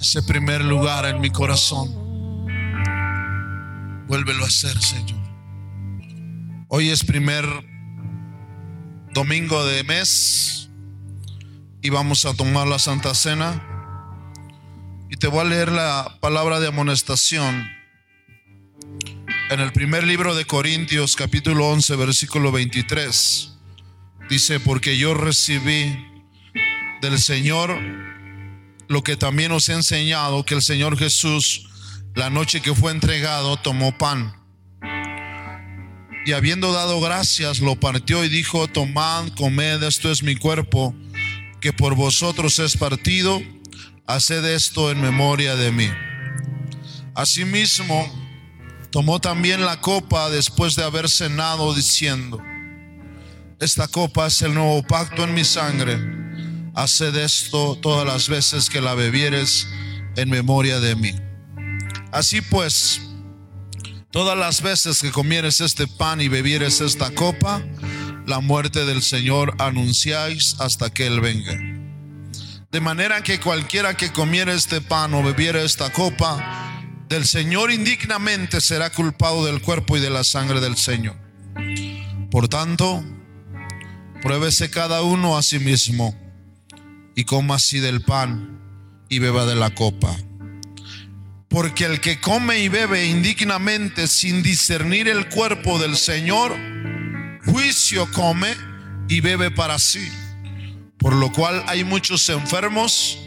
Ese primer lugar en mi corazón. Vuélvelo a hacer, Señor. Hoy es primer domingo de mes y vamos a tomar la Santa Cena. Y te voy a leer la palabra de amonestación en el primer libro de Corintios, capítulo 11, versículo 23. Dice, porque yo recibí del Señor lo que también os he enseñado, que el Señor Jesús, la noche que fue entregado, tomó pan. Y habiendo dado gracias, lo partió y dijo, tomad, comed, esto es mi cuerpo, que por vosotros es partido, haced esto en memoria de mí. Asimismo, tomó también la copa después de haber cenado, diciendo, esta copa es el nuevo pacto en mi sangre, haced esto todas las veces que la bebieres en memoria de mí. Así pues, todas las veces que comieres este pan y bebieres esta copa, la muerte del Señor anunciáis hasta que Él venga. De manera que cualquiera que comiera este pan o bebiera esta copa del Señor indignamente será culpado del cuerpo y de la sangre del Señor. Por tanto, pruébese cada uno a sí mismo y coma así del pan y beba de la copa. Porque el que come y bebe indignamente sin discernir el cuerpo del Señor, juicio come y bebe para sí. Por lo cual hay muchos enfermos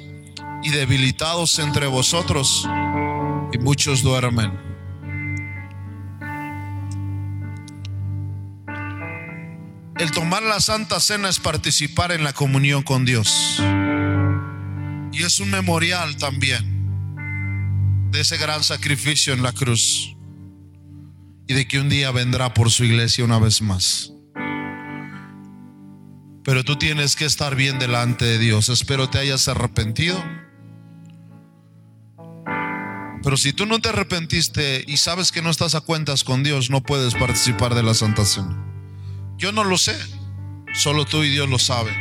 y debilitados entre vosotros y muchos duermen. El tomar la Santa Cena es participar en la comunión con Dios. Y es un memorial también de ese gran sacrificio en la cruz. Y de que un día vendrá por su iglesia una vez más. Pero tú tienes que estar bien delante de Dios. Espero te hayas arrepentido. Pero si tú no te arrepentiste y sabes que no estás a cuentas con Dios, no puedes participar de la Santa Cena. Yo no lo sé, solo tú y Dios lo sabe.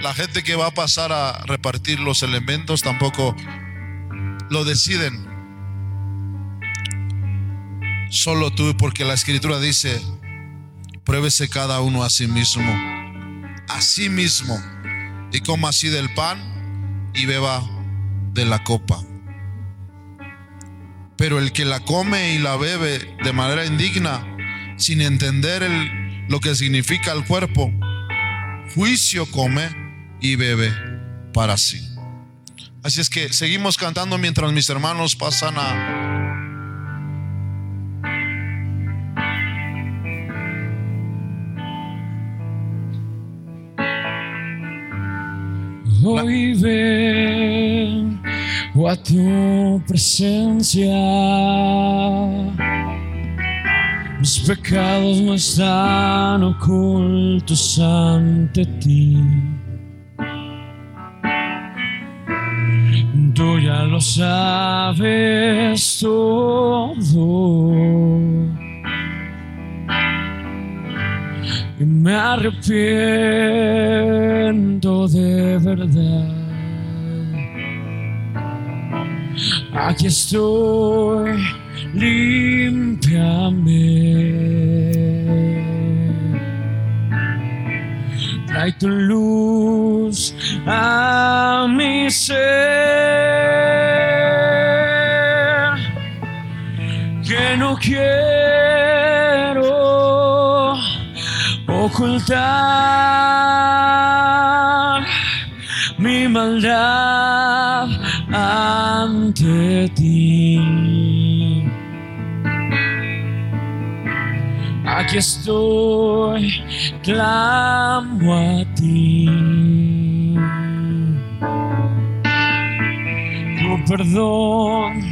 La gente que va a pasar a repartir los elementos tampoco lo deciden. Solo tú, porque la escritura dice, pruébese cada uno a sí mismo, a sí mismo, y coma así del pan y beba de la copa. Pero el que la come y la bebe de manera indigna, sin entender lo que significa el cuerpo, juicio come y bebe para sí. Así es que seguimos cantando mientras mis hermanos pasan a... Hoy vengo a tu presencia. Mis pecados no están ocultos ante ti. Tú ya lo sabes todo y me arrepiento de verdad. Aquí estoy, límpiame. Trae tu luz a mi ser. Que no quiero ocultar mi maldad ante ti. Aquí estoy, clamo a ti. Tu perdón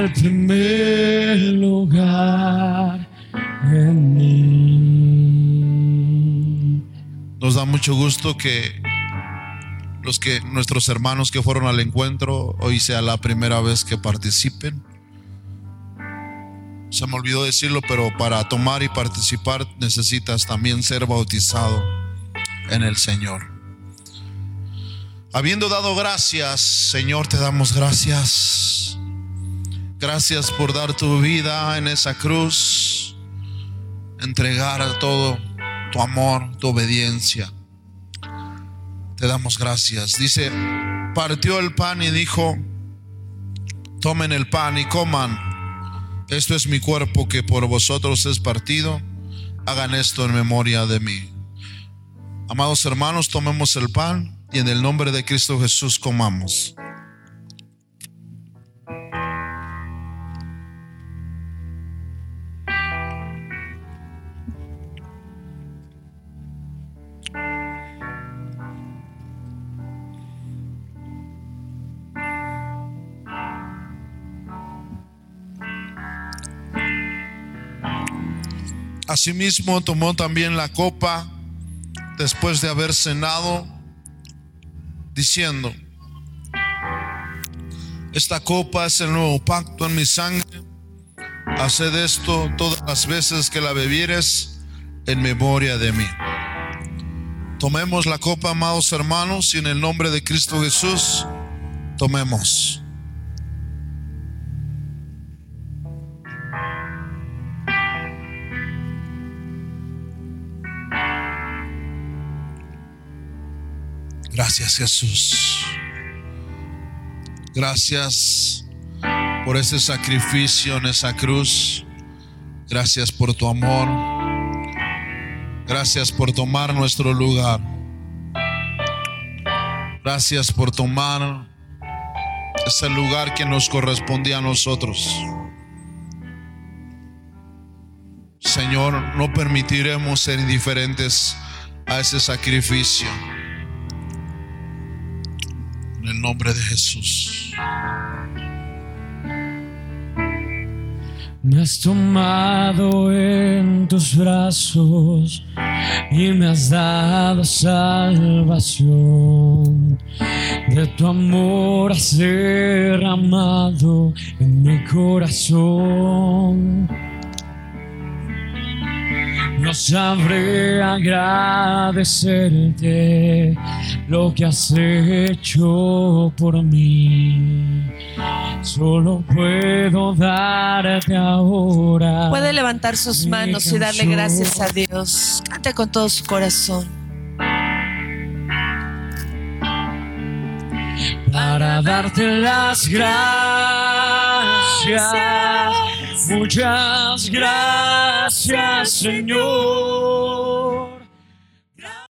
el primer lugar en mí. Nos da mucho gusto que los que nuestros hermanos que fueron al encuentro hoy sea la primera vez que participen. Se me olvidó decirlo, pero para tomar y participar necesitas también ser bautizado en el Señor. Habiendo dado gracias, Señor, te damos gracias. Gracias por dar tu vida en esa cruz, entregar todo tu amor, tu obediencia. Te damos gracias. Dice, partió el pan y dijo, tomen el pan y coman. Esto es mi cuerpo que por vosotros es partido. Hagan esto en memoria de mí. Amados hermanos, tomemos el pan y en el nombre de Cristo Jesús comamos. Asimismo tomó también la copa después de haber cenado, diciendo, esta copa es el nuevo pacto en mi sangre. Haced esto todas las veces que la bebieres en memoria de mí. Tomemos la copa, amados hermanos, y en el nombre de Cristo Jesús, tomemos. Jesús. Gracias por ese sacrificio en esa cruz. Gracias por tu amor. Gracias por tomar nuestro lugar. Gracias por tomar ese lugar que nos correspondía a nosotros. Señor, no permitiremos ser indiferentes a ese sacrificio. En el nombre de Jesús. Me has tomado en tus brazos y me has dado salvación. De tu amor has derramado en mi corazón. No sabré agradecerte lo que has hecho por mí. Solo puedo darte ahora. Puede levantar sus manos y darle gracias a Dios. Cante con todo su corazón. para darte las gracias. Muchas gracias, Señor.